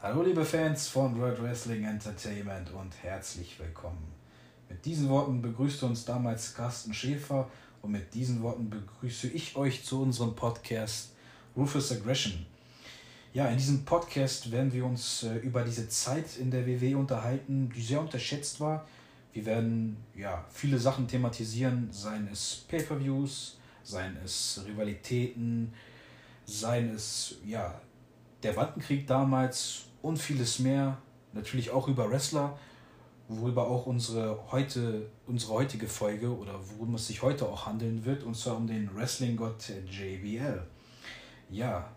Hallo liebe Fans von World Wrestling Entertainment und herzlich willkommen. Mit diesen Worten begrüßte uns damals Carsten Schäfer und mit diesen Worten begrüße ich euch zu unserem Podcast Rufus Aggression. Ja, in diesem Podcast werden wir uns äh, über diese Zeit in der WW unterhalten, die sehr unterschätzt war. Wir werden ja viele Sachen thematisieren, seien es Pay-per-Views, seien es Rivalitäten, seien es ja der Wandenkrieg damals und vieles mehr. Natürlich auch über Wrestler, worüber auch unsere, heute, unsere heutige Folge oder worum es sich heute auch handeln wird, und zwar um den Wrestling-Gott JBL. Ja,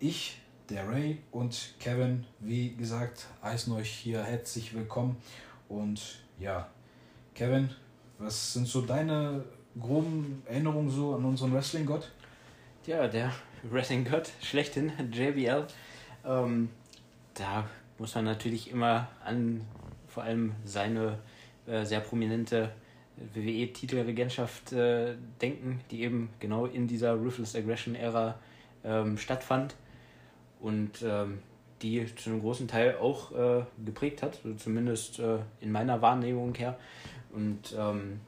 ich, der Ray und Kevin, wie gesagt, heißen euch hier herzlich willkommen. Und ja, Kevin, was sind so deine groben Erinnerungen so an unseren Wrestling-Gott? Ja, der Wrestling-Gott schlechthin, JBL. Ähm, da muss man natürlich immer an vor allem seine äh, sehr prominente WWE-Titelregentschaft äh, denken, die eben genau in dieser Ruthless Aggression-Ära ähm, stattfand und ähm, die zu einem großen Teil auch äh, geprägt hat, also zumindest äh, in meiner Wahrnehmung her. Und ähm,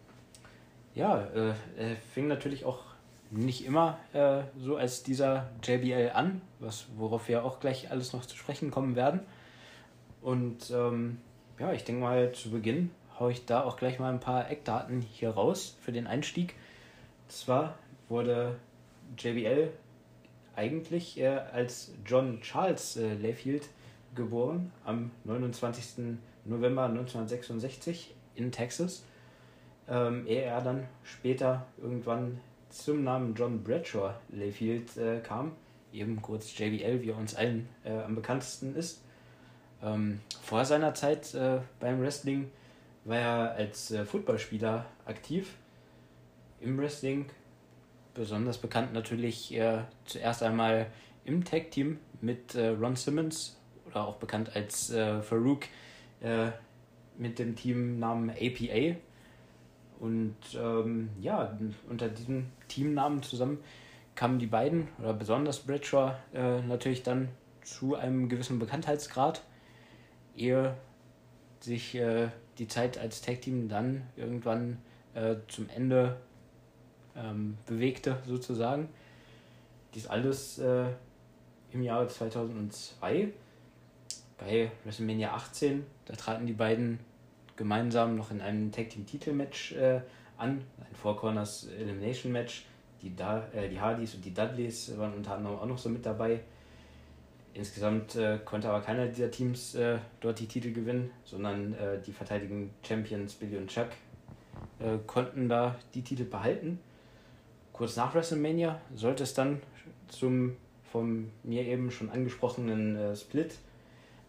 ja, äh, er fing natürlich auch nicht immer äh, so als dieser JBL an, was, worauf wir auch gleich alles noch zu sprechen kommen werden. Und ähm, ja, ich denke mal, zu Beginn haue ich da auch gleich mal ein paar Eckdaten hier raus für den Einstieg. Zwar wurde JBL eigentlich äh, als John Charles äh, Layfield geboren am 29. November 1966 in Texas, ähm, ehe er dann später irgendwann zum Namen John Bradshaw Layfield äh, kam, eben kurz JBL, wie er uns allen äh, am bekanntesten ist. Ähm, vor seiner Zeit äh, beim Wrestling war er als äh, Footballspieler aktiv. Im Wrestling besonders bekannt natürlich äh, zuerst einmal im Tag-Team mit äh, Ron Simmons oder auch bekannt als Farouk mit dem Teamnamen APA. Und ähm, ja, unter diesem Teamnamen zusammen kamen die beiden, oder besonders Bradshaw, äh, natürlich dann zu einem gewissen Bekanntheitsgrad, ehe sich äh, die Zeit als Tag-Team dann irgendwann äh, zum Ende ähm, bewegte, sozusagen. Dies alles äh, im Jahre 2002 bei WrestleMania 18. Da traten die beiden gemeinsam noch in einem Tag Team Titelmatch äh, an, ein Four Corners Elimination Match. Die, da äh, die Hardys und die Dudleys waren unter anderem auch noch so mit dabei. Insgesamt äh, konnte aber keiner dieser Teams äh, dort die Titel gewinnen, sondern äh, die verteidigen Champions Billy und Chuck äh, konnten da die Titel behalten. Kurz nach WrestleMania sollte es dann zum von mir eben schon angesprochenen Split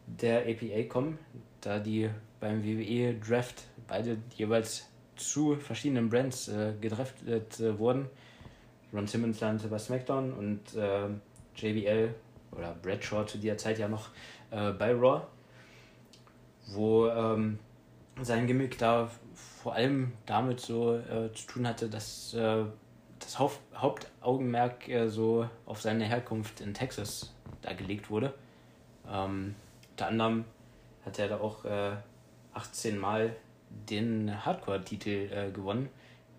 der APA kommen, da die beim WWE Draft beide jeweils zu verschiedenen Brands äh, gedraftet äh, wurden. Ron Simmons landete bei SmackDown und äh, JBL oder Bradshaw zu der Zeit ja noch äh, bei Raw, wo ähm, sein Gimmick da vor allem damit so äh, zu tun hatte, dass äh, das Haupt Hauptaugenmerk so auf seine Herkunft in Texas da gelegt wurde. Ähm, unter anderem hat er da auch 18 Mal den Hardcore-Titel äh, gewonnen,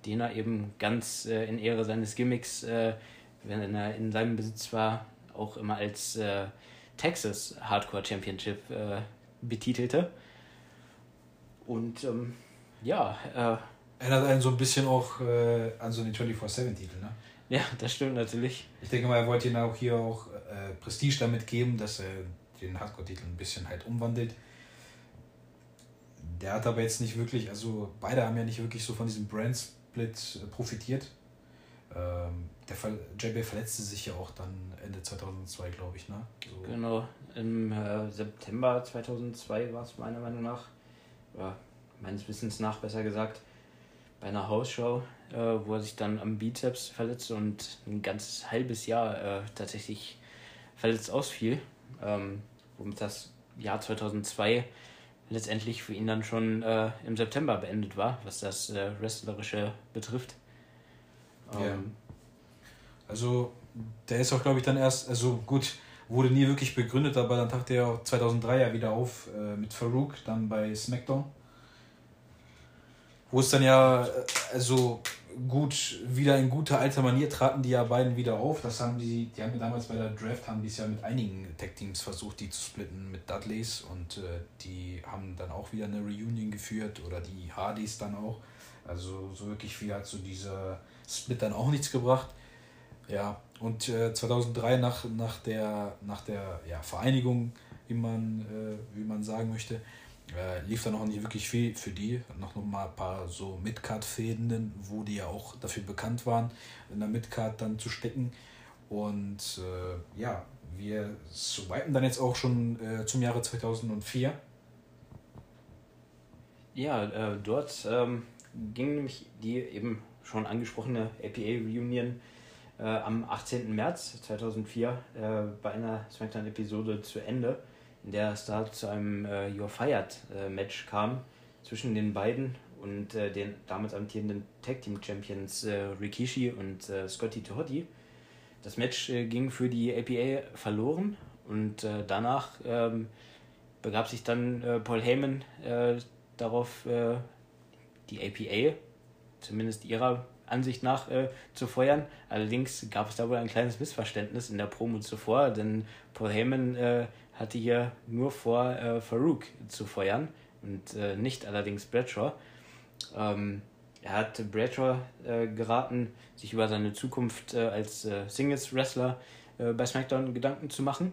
den er eben ganz äh, in Ehre seines Gimmicks, äh, wenn er in seinem Besitz war, auch immer als äh, Texas Hardcore Championship äh, betitelte. Und ähm, ja. Äh, Erinnert einen so ein bisschen auch an so den 24-7-Titel, ne? Ja, das stimmt natürlich. Ich denke mal, er wollte ihn auch hier auch Prestige damit geben, dass er den Hardcore-Titel ein bisschen halt umwandelt der hat aber jetzt nicht wirklich, also beide haben ja nicht wirklich so von diesem Brand-Split äh, profitiert. Ähm, der Fall, JB verletzte sich ja auch dann Ende 2002, glaube ich, ne? So. Genau, im äh, September 2002 war es meiner Meinung nach, oder meines Wissens nach besser gesagt, bei einer Hausshow, äh, wo er sich dann am Bizeps verletzte und ein ganzes halbes Jahr äh, tatsächlich verletzt ausfiel, ähm, womit das Jahr 2002 letztendlich für ihn dann schon äh, im September beendet war, was das äh, Wrestlerische betrifft. Ähm, ja. Also, der ist auch, glaube ich, dann erst, also gut, wurde nie wirklich begründet, aber dann tauchte er 2003 ja wieder auf äh, mit Farouk, dann bei SmackDown. Wo es dann ja, äh, also gut, wieder in guter alter Manier traten die ja beiden wieder auf. Das haben die, die haben damals bei der Draft, haben die es ja mit einigen Tech-Teams versucht, die zu splitten mit Dudleys und äh, die haben dann auch wieder eine Reunion geführt oder die Hardys dann auch. Also so wirklich viel hat so dieser Split dann auch nichts gebracht. Ja, und äh, 2003 nach, nach der, nach der ja, Vereinigung, wie man, äh, wie man sagen möchte, äh, lief da noch nicht wirklich viel für die. Noch, noch mal ein paar so Midcard-Fäden, wo die ja auch dafür bekannt waren, in der Midcard dann zu stecken. Und äh, ja, wir swipen dann jetzt auch schon äh, zum Jahre 2004. Ja, äh, dort ähm, ging nämlich die eben schon angesprochene APA-Reunion äh, am 18. März 2004 äh, bei einer SmackDown-Episode zu Ende, in der es da zu einem äh, You're Fired-Match äh, kam zwischen den beiden und äh, den damals amtierenden Tag Team Champions äh, Rikishi und Scotty Tohotti. Das Match ging für die APA verloren und danach ähm, begab sich dann Paul Heyman darauf, die APA, zumindest ihrer Ansicht nach äh, zu feuern. Allerdings gab es da wohl ein kleines Missverständnis in der Promo zuvor, denn Paul Heyman äh, hatte hier nur vor, äh, Farouk zu feuern und äh, nicht allerdings Bradshaw. Ähm, er hat Bradshaw äh, geraten, sich über seine Zukunft äh, als Singles-Wrestler bei SmackDown Gedanken zu machen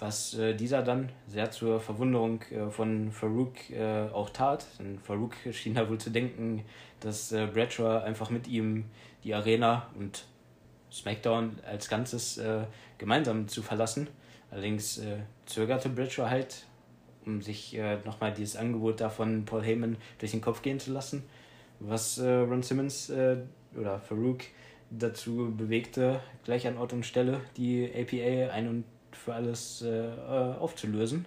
was äh, dieser dann sehr zur Verwunderung äh, von Farouk äh, auch tat. Denn Farouk schien da wohl zu denken, dass äh, Bradshaw einfach mit ihm die Arena und SmackDown als Ganzes äh, gemeinsam zu verlassen. Allerdings äh, zögerte Bradshaw halt, um sich äh, nochmal dieses Angebot da von Paul Heyman durch den Kopf gehen zu lassen, was Ron Simmons oder Farouk dazu bewegte, gleich an Ort und Stelle die APA ein- und für alles äh, aufzulösen.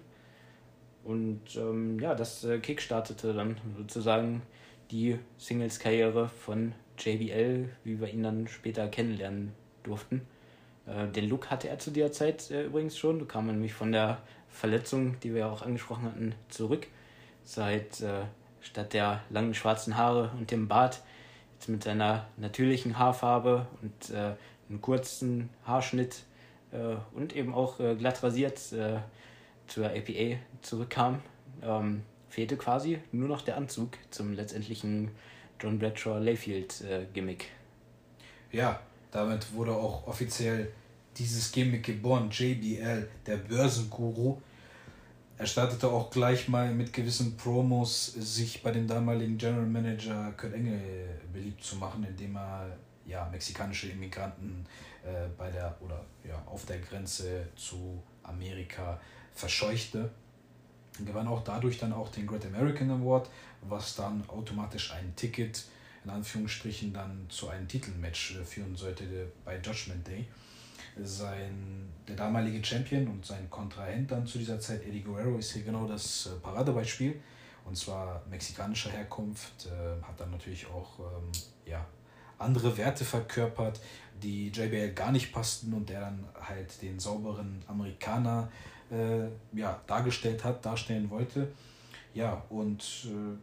Und ähm, ja, das äh, kickstartete dann sozusagen die Singles-Karriere von JBL, wie wir ihn dann später kennenlernen durften. Äh, den Look hatte er zu der Zeit äh, übrigens schon. Da kam er nämlich von der Verletzung, die wir ja auch angesprochen hatten, zurück. Seit äh, statt der langen schwarzen Haare und dem Bart jetzt mit seiner natürlichen Haarfarbe und äh, einem kurzen Haarschnitt äh, und eben auch äh, glatt rasiert zur APA zurückkam, ähm, fehlte quasi nur noch der Anzug zum letztendlichen John Bradshaw Layfield Gimmick. Ja, damit wurde auch offiziell dieses Gimmick geboren, JBL, der Börsenguru. Er startete auch gleich mal mit gewissen Promos, sich bei dem damaligen General Manager Kurt Engel beliebt zu machen, indem er ja, mexikanische Immigranten äh, bei der oder ja, auf der Grenze zu Amerika verscheuchte. Gewann auch dadurch dann auch den Great American Award, was dann automatisch ein Ticket in Anführungsstrichen dann zu einem Titelmatch äh, führen sollte bei Judgment Day. Sein, der damalige Champion und sein Kontrahent dann zu dieser Zeit, Eddie Guerrero, ist hier genau das äh, Paradebeispiel. Und zwar mexikanischer Herkunft, äh, hat dann natürlich auch ähm, ja, andere Werte verkörpert, die JBL gar nicht passten und der dann halt den sauberen Amerikaner äh, ja, dargestellt hat, darstellen wollte. Ja, und äh,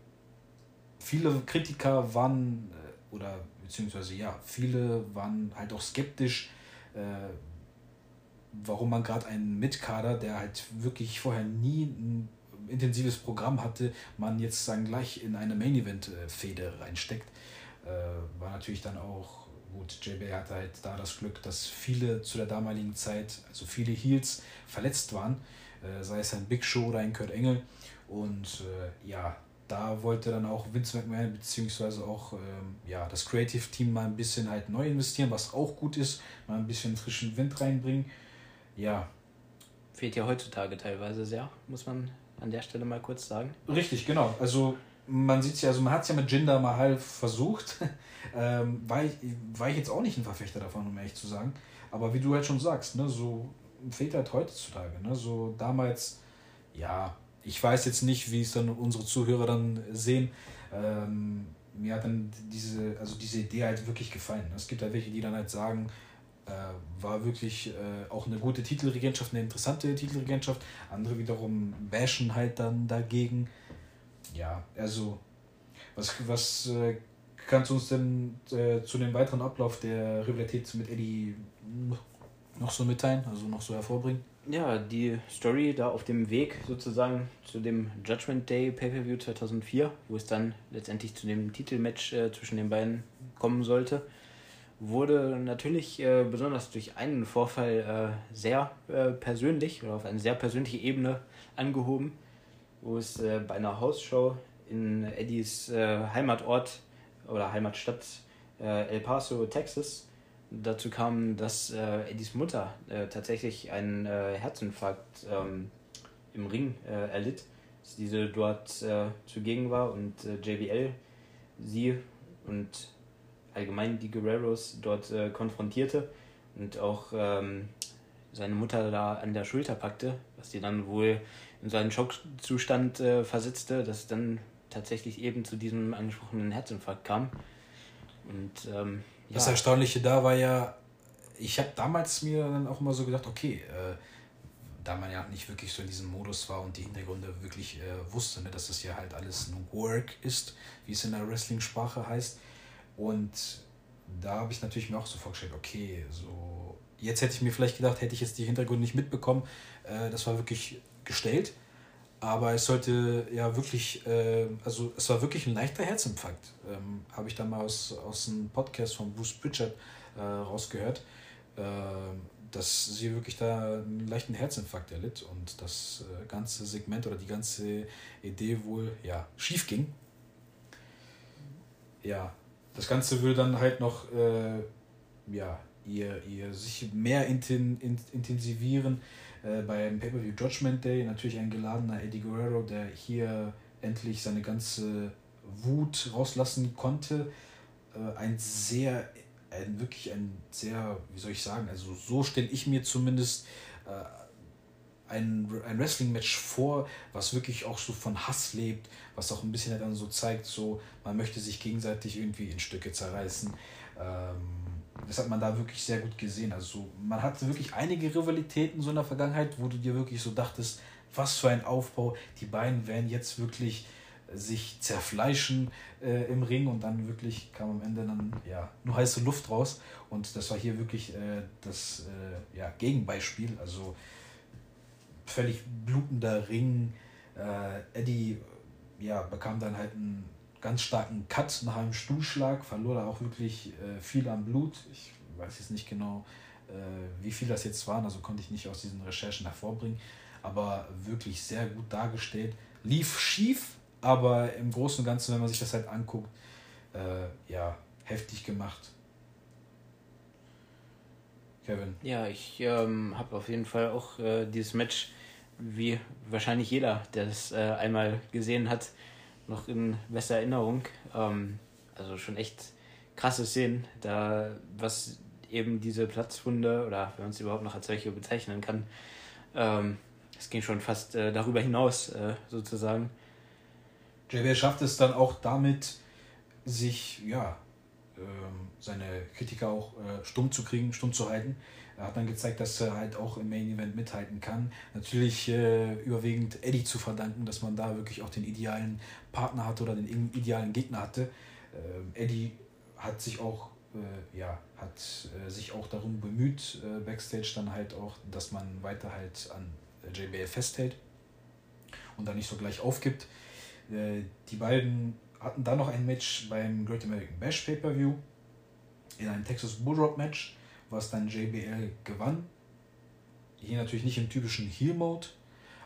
viele Kritiker waren, äh, oder beziehungsweise ja, viele waren halt auch skeptisch, äh, warum man gerade einen Mitkader, der halt wirklich vorher nie ein intensives Programm hatte, man jetzt sagen gleich in eine Main Event Fehde reinsteckt. Äh, war natürlich dann auch gut, JBL hatte halt da das Glück, dass viele zu der damaligen Zeit, also viele Heels verletzt waren, äh, sei es ein Big Show oder ein Kurt Engel. Und äh, ja, da wollte dann auch Vince McMahon beziehungsweise auch ähm, ja, das Creative Team mal ein bisschen halt neu investieren, was auch gut ist, mal ein bisschen frischen Wind reinbringen. Ja. Fehlt ja heutzutage teilweise sehr, muss man an der Stelle mal kurz sagen. Richtig, genau. Also man sieht es ja, also man hat es ja mit Jinder Mahal versucht. ähm, war, ich, war ich jetzt auch nicht ein Verfechter davon, um ehrlich zu sagen. Aber wie du halt schon sagst, ne, so fehlt halt heutzutage. Ne? So damals, ja, ich weiß jetzt nicht, wie es dann unsere Zuhörer dann sehen. Ähm, mir hat dann diese, also diese Idee halt wirklich gefallen. Es gibt halt welche, die dann halt sagen, Äh, war wirklich äh, auch eine gute Titelregentschaft, eine interessante Titelregentschaft. Andere wiederum bashen halt dann dagegen. Ja, also, was, was äh, kannst du uns denn äh, zu dem weiteren Ablauf der Rivalität mit Eddie noch so mitteilen, also noch so hervorbringen? Ja, die Story da auf dem Weg sozusagen zu dem Judgment Day Pay-Per-View 2004, wo es dann letztendlich zu dem Titelmatch äh, zwischen den beiden kommen sollte, wurde natürlich äh, besonders durch einen Vorfall äh, sehr äh, persönlich oder auf eine sehr persönliche Ebene angehoben, wo es äh, bei einer Hausshow in Eddies äh, Heimatort oder Heimatstadt El Paso, Texas, dazu kam, dass äh, Eddies Mutter äh, tatsächlich einen äh, Herzinfarkt ähm, im Ring äh, erlitt, dass diese dort äh, zugegen war und äh, JBL sie und allgemein die Guerreros dort konfrontierte und auch ähm, seine Mutter da an der Schulter packte, was sie dann wohl in so einen Schockzustand versetzte, dass dann tatsächlich eben zu diesem angesprochenen Herzinfarkt kam. Und ähm, ja. Das Erstaunliche da war ja, ich habe damals mir dann auch immer so gedacht, okay, äh, da man ja nicht wirklich so in diesem Modus war und die Hintergründe wirklich äh, wusste, ne, dass das ja halt alles ein Work ist, wie es in der Wrestling-Sprache heißt. Und da habe ich natürlich mir auch so vorgestellt, okay, so jetzt hätte ich mir vielleicht gedacht, hätte ich jetzt die Hintergründe nicht mitbekommen, äh, das war wirklich gestellt. Aber es sollte ja wirklich, äh, also es war wirklich ein leichter Herzinfarkt. Ähm, Habe ich dann mal aus, aus einem Podcast von Bruce Pritchard äh, rausgehört, äh, dass sie wirklich da einen leichten Herzinfarkt erlitt und das äh, ganze Segment oder die ganze Idee wohl ja schief ging. Ja, das Ganze würde dann halt noch äh, ja, ihr, ihr sich mehr inten, intensivieren äh, beim Pay-Per-View Judgment Day natürlich ein geladener Eddie Guerrero, der hier endlich seine ganze Wut rauslassen konnte. Äh, ein sehr, ein, wirklich ein sehr, wie soll ich sagen, also so stelle ich mir zumindest äh, ein, ein Wrestling-Match vor, was wirklich auch so von Hass lebt, was auch ein bisschen dann so zeigt, so man möchte sich gegenseitig irgendwie in Stücke zerreißen. Ähm, das hat man da wirklich sehr gut gesehen. Also man hatte wirklich einige Rivalitäten so in der Vergangenheit, wo du dir wirklich so dachtest, was für ein Aufbau. Die beiden werden jetzt wirklich sich zerfleischen äh, im Ring und dann wirklich kam am Ende dann ja nur heiße Luft raus und das war hier wirklich äh, das äh, ja, Gegenbeispiel. Also völlig blutender Ring. Äh, Eddie ja, bekam dann halt einen ganz starken Cut nach einem Stuhlschlag, verlor da auch wirklich äh, viel am Blut. Ich weiß jetzt nicht genau, äh, wie viel das jetzt waren, also konnte ich nicht aus diesen Recherchen hervorbringen, aber wirklich sehr gut dargestellt. Lief schief, aber im Großen und Ganzen, wenn man sich das halt anguckt, äh, ja, heftig gemacht. Kevin. Ja, ich ähm, habe auf jeden Fall auch äh, dieses Match, wie wahrscheinlich jeder, der das äh, einmal gesehen hat, noch in bester Erinnerung. Ähm, also schon echt krasse Szenen, da was eben diese Platzwunde oder wenn man es überhaupt noch als solche bezeichnen kann, ähm, es ging schon fast äh, darüber hinaus äh, sozusagen. JBL schafft es dann auch damit, sich ja ähm, seine Kritiker auch äh, stumm zu kriegen, stumm zu halten. Er hat dann gezeigt, dass er halt auch im Main Event mithalten kann. Natürlich äh, überwiegend Eddie zu verdanken, dass man da wirklich auch den idealen Partner hatte oder den idealen Gegner hatte. Äh, Eddie hat sich auch äh, ja, hat äh, sich auch darum bemüht, äh, Backstage dann halt auch, dass man weiter halt an JBL festhält und dann nicht so gleich aufgibt. Äh, die beiden hatten dann noch ein Match beim Great American Bash Pay-Per-View in einem Texas Bulldog Match, was dann JBL gewann. Hier natürlich nicht im typischen Heel-Mode,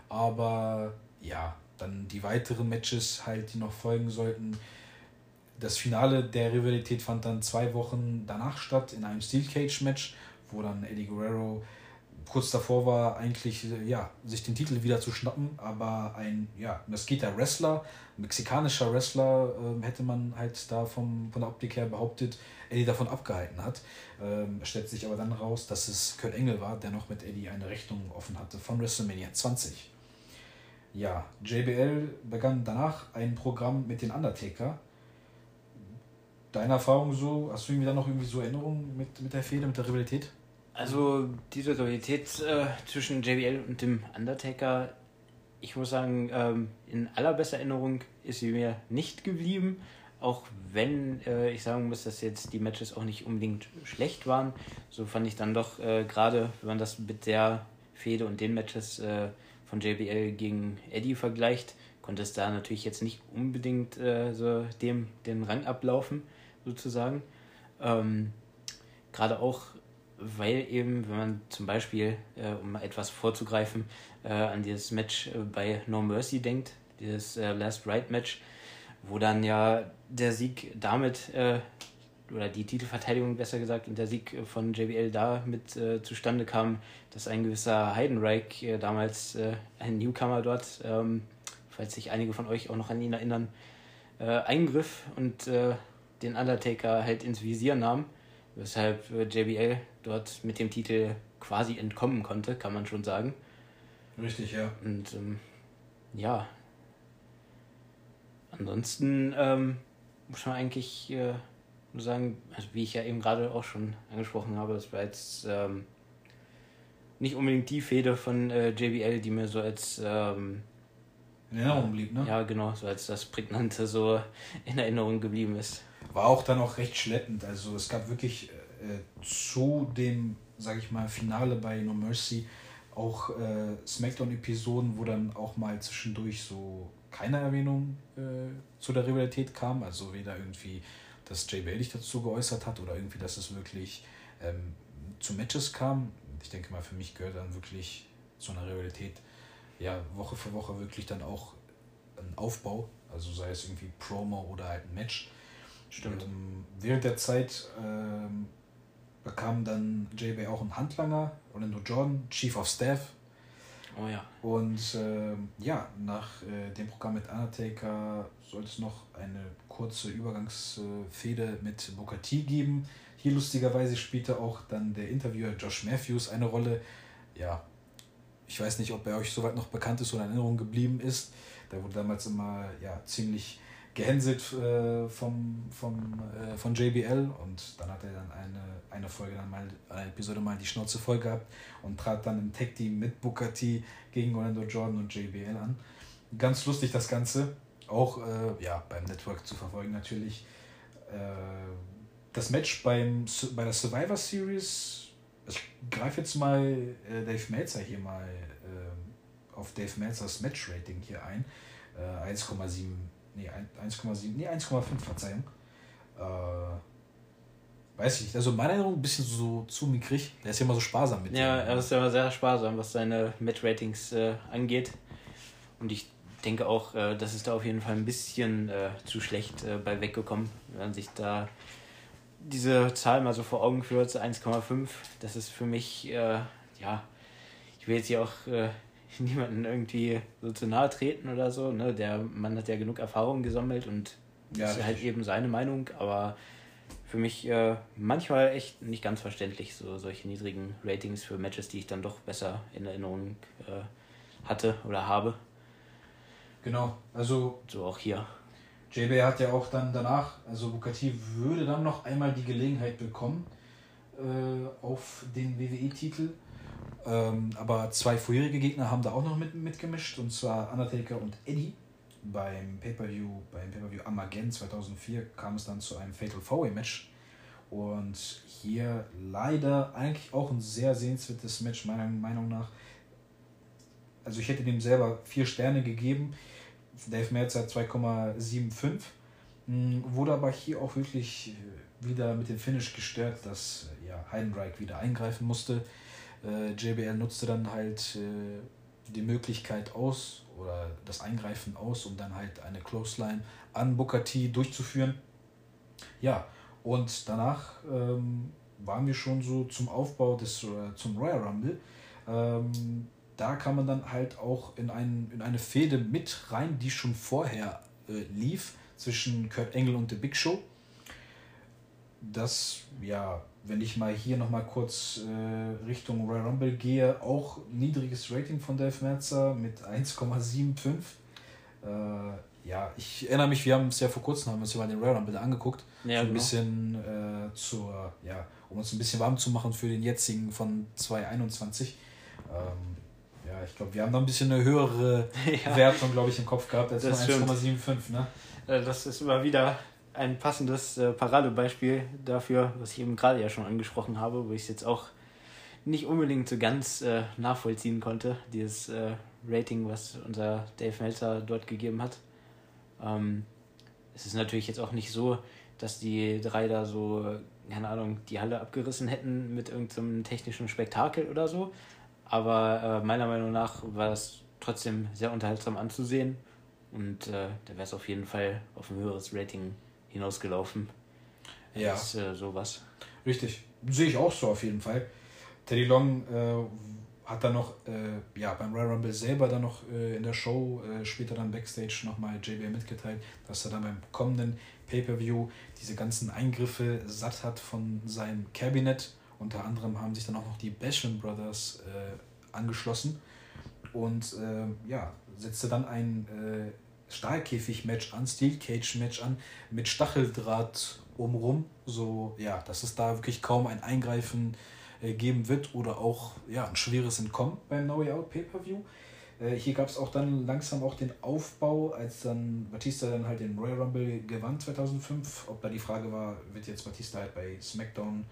aber ja, dann die weiteren Matches halt, die noch folgen sollten. Das Finale der Rivalität fand dann zwei Wochen danach statt in einem Steel Cage Match, wo dann Eddie Guerrero kurz davor war, eigentlich ja, sich den Titel wieder zu schnappen, aber ein ja, Mesquita Wrestler, mexikanischer Wrestler, äh, hätte man halt da vom, von der Optik her behauptet, Eddie davon abgehalten hat. Ähm, stellt sich aber dann raus, dass es Kurt Engel war, der noch mit Eddie eine Rechnung offen hatte von WrestleMania 20. Ja, JBL begann danach ein Programm mit den Undertaker. Deine Erfahrung so, hast du irgendwie da noch irgendwie so Erinnerungen mit, mit der Fehde, mit der Rivalität? Also diese Rivalität äh, zwischen JBL und dem Undertaker, ich muss sagen, ähm, in allerbester Erinnerung ist sie mir nicht geblieben. Auch wenn äh, ich sagen muss, dass jetzt die Matches auch nicht unbedingt schlecht waren, so fand ich dann doch äh, gerade, wenn man das mit der Fehde und den Matches äh, von JBL gegen Eddie vergleicht, konnte es da natürlich jetzt nicht unbedingt äh, so dem den Rang ablaufen, sozusagen. Ähm, gerade auch weil eben, wenn man zum Beispiel, äh, um etwas vorzugreifen, äh, an dieses Match äh, bei No Mercy denkt, dieses äh, Last Ride Match, wo dann ja der Sieg damit, äh, oder die Titelverteidigung besser gesagt, und der Sieg von JBL damit äh, zustande kam, dass ein gewisser Heidenreich, damals ein Newcomer dort, ähm, falls sich einige von euch auch noch an ihn erinnern, eingriff und den Undertaker halt ins Visier nahm weshalb JBL dort mit dem Titel quasi entkommen konnte, kann man schon sagen. Richtig, ja. Und ähm, ja, ansonsten ähm, muss man eigentlich äh, nur sagen, also wie ich ja eben gerade auch schon angesprochen habe, das war jetzt ähm, nicht unbedingt die Fehde von äh, JBL, die mir so als ähm, in Erinnerung blieb, ne? Ja, genau, so als das Prägnante so in Erinnerung geblieben ist. War auch dann auch recht schleppend. Also es gab wirklich äh, zu dem, sage ich mal, Finale bei No Mercy auch äh, Smackdown-Episoden, wo dann auch mal zwischendurch so keine Erwähnung äh, zu der Rivalität kam. Also weder irgendwie, dass JBL sich dazu geäußert hat oder irgendwie, dass es wirklich ähm, zu Matches kam. Ich denke mal, für mich gehört dann wirklich zu einer Rivalität ja Woche für Woche wirklich dann auch ein Aufbau. Also sei es irgendwie Promo oder halt ein Match. Stimmt. Ähm, während der Zeit ähm, bekam dann JB auch einen Handlanger, Orlando Jordan, Chief of Staff. Oh ja. Und äh, ja, nach äh, dem Programm mit Undertaker sollte es noch eine kurze Übergangsfehde mit Booker T geben. Hier lustigerweise spielte auch dann der Interviewer Josh Matthews eine Rolle. Ja, ich weiß nicht, ob er euch soweit noch bekannt ist oder in Erinnerung geblieben ist. Der wurde damals immer ja, ziemlich gehänselt äh, vom, vom, äh, von JBL und dann hat er dann eine, eine Folge dann mal, eine Episode mal die Schnauze voll gehabt und trat dann im Tag Team mit Booker T gegen Orlando Jordan und JBL an. Ganz lustig das Ganze, auch äh, ja, beim Network zu verfolgen natürlich. Äh, das Match beim, bei der Survivor Series, ich greife jetzt mal äh, Dave Meltzer hier mal äh, auf Dave Meltzers Match-Rating hier ein. 1,7 Nee, 1,7. Nee, 1,5, Verzeihung. Äh, weiß ich nicht. Also meine Erinnerung ein bisschen so zu mickrig. Der ist ja immer so sparsam mit Ja, er ist ja immer sehr sparsam, was seine Match-Ratings äh, angeht. Und ich denke auch, äh, das ist da auf jeden Fall ein bisschen äh, zu schlecht äh, bei weggekommen, wenn man sich da diese Zahl mal so vor Augen führt, 1,5. Das ist für mich, äh, ja, ich will jetzt hier auch äh, niemanden irgendwie so zu nahe treten oder so. Ne? Der Mann hat ja genug Erfahrung gesammelt und ja, ist halt eben seine Meinung, aber für mich äh, manchmal echt nicht ganz verständlich, so solche niedrigen Ratings für Matches, die ich dann doch besser in Erinnerung äh, hatte oder habe. Genau, also. So auch hier. JB hat ja auch dann danach, also Bukati würde dann noch einmal die Gelegenheit bekommen äh, auf den WWE-Titel ähm, aber zwei vorherige Gegner haben da auch noch mit, mitgemischt, und zwar Undertaker und Eddie. Beim Pay-Per-View, Pay-Per-View Armageddon 2004 kam es dann zu einem Fatal Four Match. Und hier leider eigentlich auch ein sehr sehenswertes Match, meiner Meinung nach. Also ich hätte dem selber vier Sterne gegeben. Dave Meltzer 2,75. Hm, wurde aber hier auch wirklich wieder mit dem Finish gestört, dass ja, Heidenreich wieder eingreifen musste äh, JBL nutzte dann halt äh, die Möglichkeit aus oder das Eingreifen aus, um dann halt eine Clothesline an Booker T durchzuführen. Ja, und danach ähm, waren wir schon so zum Aufbau des äh, zum Royal Rumble. Ähm, da kam man dann halt auch in, ein, in eine Fehde mit rein, die schon vorher äh, lief zwischen Kurt Engel und The Big Show. Das ja wenn ich mal hier nochmal kurz äh, Richtung Royal Rumble gehe, auch niedriges Rating von Dave Merzer mit 1,75. Äh, ja, ich erinnere mich, wir haben es ja vor kurzem, haben uns ja mal den Royal Rumble angeguckt. Ja, so ein genau. bisschen äh, zur, ja, um uns ein bisschen warm zu machen für den jetzigen von 2021. Ähm, ja, ich glaube, wir haben da ein bisschen eine höhere ja. Wertung, glaube ich, im Kopf gehabt als nur 1,75. Ne? Äh, das ist immer wieder ein passendes äh, Paradebeispiel dafür, was ich eben gerade ja schon angesprochen habe, wo ich es jetzt auch nicht unbedingt so ganz äh, nachvollziehen konnte, dieses äh, Rating, was unser Dave Meltzer dort gegeben hat. Ähm, es ist natürlich jetzt auch nicht so, dass die drei da so, keine Ahnung, die Halle abgerissen hätten mit irgendeinem technischen Spektakel oder so. Aber äh, meiner Meinung nach war es trotzdem sehr unterhaltsam anzusehen. Und äh, da wäre es auf jeden Fall auf ein höheres Rating hinausgelaufen. Ja. Als, äh, sowas. Richtig. Sehe ich auch so auf jeden Fall. Teddy Long äh, hat dann noch äh, ja, beim Royal Rumble selber dann noch äh, in der Show, äh, später dann Backstage nochmal JBL mitgeteilt, dass er dann beim kommenden Pay-Per-View diese ganzen Eingriffe satt hat von seinem Cabinet. Unter anderem haben sich dann auch noch die Basham Brothers äh, angeschlossen und ja, setzte dann ein Stahlkäfig-Match an, Steel Cage-Match an, mit Stacheldraht umrum, so ja, dass es da wirklich kaum ein Eingreifen äh, geben wird oder auch ja, ein schweres Entkommen beim No Way Out Pay-Per-View. Äh, hier gab es auch dann langsam auch den Aufbau, als dann Batista dann halt den Royal Rumble gewann 2005. Ob da die Frage war, wird jetzt Batista halt bei SmackDown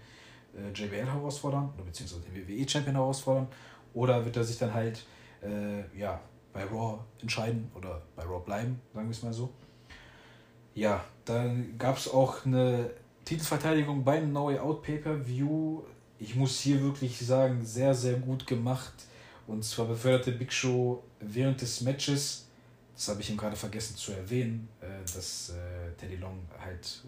äh, JBL herausfordern oder beziehungsweise den WWE-Champion herausfordern oder wird er sich dann halt äh, ja, bei Raw entscheiden oder bei Raw bleiben, sagen wir es mal so. Ja, dann gab es auch eine Titelverteidigung beim No Way Out Pay-Per-View ich muss hier wirklich sagen, sehr, sehr gut gemacht. Und zwar beförderte Big Show während des Matches, das habe ich ihm gerade vergessen zu erwähnen, äh, dass äh, Teddy Long halt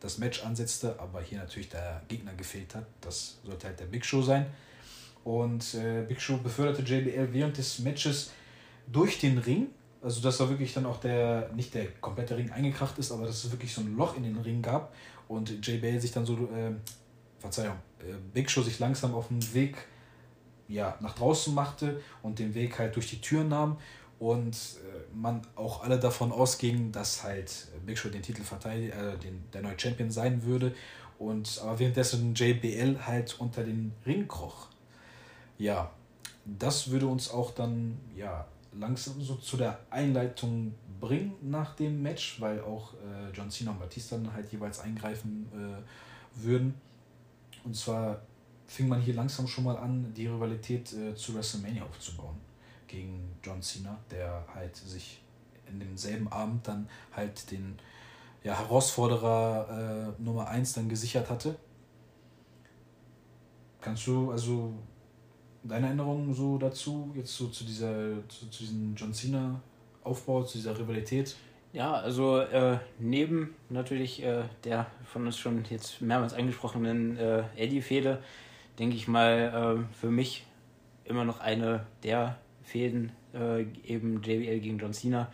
das Match ansetzte, aber hier natürlich der Gegner gefehlt hat. Das sollte halt der Big Show sein. Und äh, Big Show beförderte JBL während des Matches durch den Ring. Also dass da wirklich dann auch der, nicht der komplette Ring eingekracht ist, aber dass es wirklich so ein Loch in den Ring gab und JBL sich dann so, äh, Verzeihung, äh, Big Show sich langsam auf den Weg ja, nach draußen machte und den Weg halt durch die Tür nahm und äh, man auch alle davon ausging, dass halt Big Show den Titel verteidigt, äh, den, der neue Champion sein würde und aber währenddessen JBL halt unter den Ring kroch. Ja, das würde uns auch dann ja langsam so zu der Einleitung bringen nach dem Match, weil auch äh, John Cena und Batista dann halt jeweils eingreifen äh, würden. Und zwar fing man hier langsam schon mal an, die Rivalität äh, zu WrestleMania aufzubauen gegen John Cena, der halt sich in demselben Abend dann halt den ja, Herausforderer äh, Nummer 1 dann gesichert hatte. Kannst du also deine Erinnerungen so dazu, jetzt so zu dieser, zu, zu diesem John Cena Aufbau, zu dieser Rivalität? Ja, also äh, neben natürlich äh, der von uns schon jetzt mehrmals angesprochenen äh, Eddie-Fehde, denke ich mal, äh, für mich immer noch eine der Fäden, äh, eben JBL gegen John Cena,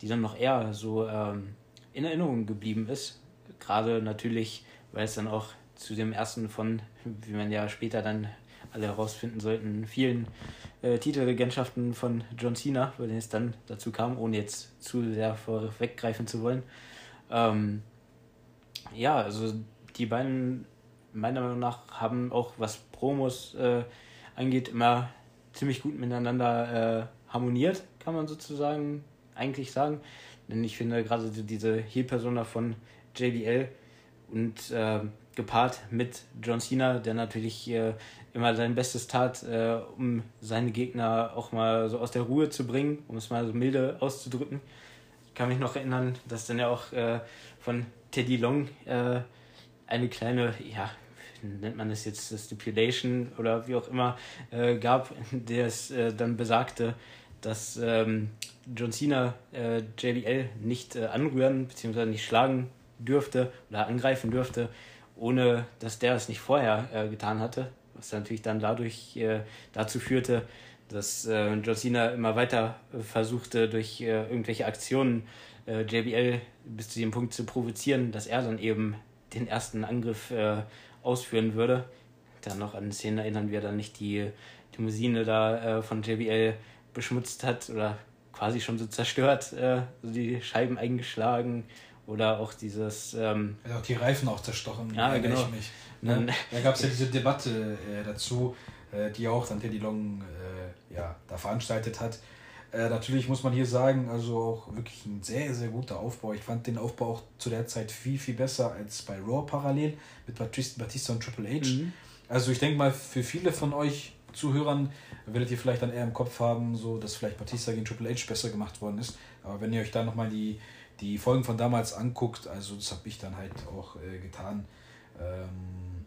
die dann noch eher so ähm, in Erinnerung geblieben ist. Gerade natürlich, weil es dann auch zu dem ersten von, wie man ja später dann alle herausfinden sollten, vielen äh, Titelregentschaften von John Cena, weil es dann dazu kam, ohne jetzt zu sehr vorweggreifen zu wollen. Ähm, ja, also die beiden, meiner Meinung nach, haben auch was Promos äh, angeht, immer ziemlich gut miteinander äh, harmoniert, kann man sozusagen eigentlich sagen. Denn ich finde gerade diese Heel-Persona von JBL und äh, gepaart mit John Cena, der natürlich äh, immer sein Bestes tat, äh, um seine Gegner auch mal so aus der Ruhe zu bringen, um es mal so milde auszudrücken. Ich kann mich noch erinnern, dass dann ja auch äh, von Teddy Long äh, eine kleine, ja, nennt man das jetzt Stipulation oder wie auch immer, äh, gab, der es dann besagte, dass ähm, John Cena JBL nicht anrühren bzw. nicht schlagen dürfte oder angreifen dürfte, ohne dass der es nicht vorher äh, getan hatte, was natürlich dann dadurch äh, dazu führte, dass äh, John immer weiter versuchte, durch äh, irgendwelche Aktionen äh, JBL bis zu dem Punkt zu provozieren, dass er dann eben den ersten Angriff äh, ausführen würde. Dann noch an Szenen erinnern, wie er dann nicht die Limousine da von JBL beschmutzt hat oder quasi schon so zerstört, äh, so die Scheiben eingeschlagen oder auch dieses. Ähm, ja, auch die Reifen auch zerstochen. Ja, genau. Ich mich. Ne? Da gab es ja diese Debatte äh, dazu, äh, die auch dann Teddy Long äh, ja, da veranstaltet hat. Äh, natürlich muss man hier sagen, also auch wirklich ein sehr, sehr guter Aufbau. Ich fand den Aufbau auch zu der Zeit viel, viel besser als bei Raw parallel mit Batista und Triple H. Mhm. Also ich denke mal, für viele von euch Zuhörern werdet ihr vielleicht dann eher im Kopf haben, so dass vielleicht Batista gegen Triple H besser gemacht worden ist. Aber wenn ihr euch dann nochmal die, die Folgen von damals anguckt, also das habe ich dann halt auch äh, getan. Ähm,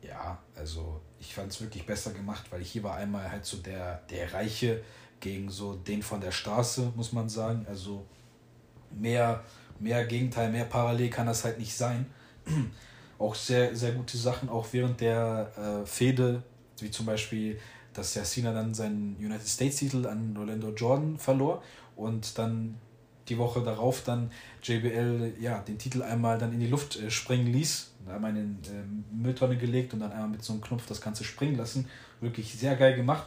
ja, also ich fand es wirklich besser gemacht, weil hier war einmal halt so der, der Reiche gegen so den von der Straße, muss man sagen. Also mehr, mehr Gegenteil, mehr Parallel kann das halt nicht sein. auch sehr, sehr gute Sachen, auch während der äh, Fehde, wie zum Beispiel, dass Cena dann seinen United States Titel an Orlando Jordan verlor und dann die Woche darauf dann JBL ja, den Titel einmal dann in die Luft äh, springen ließ, einmal in die äh, Mülltonne gelegt und dann einmal mit so einem Knopf das Ganze springen lassen. Wirklich sehr geil gemacht.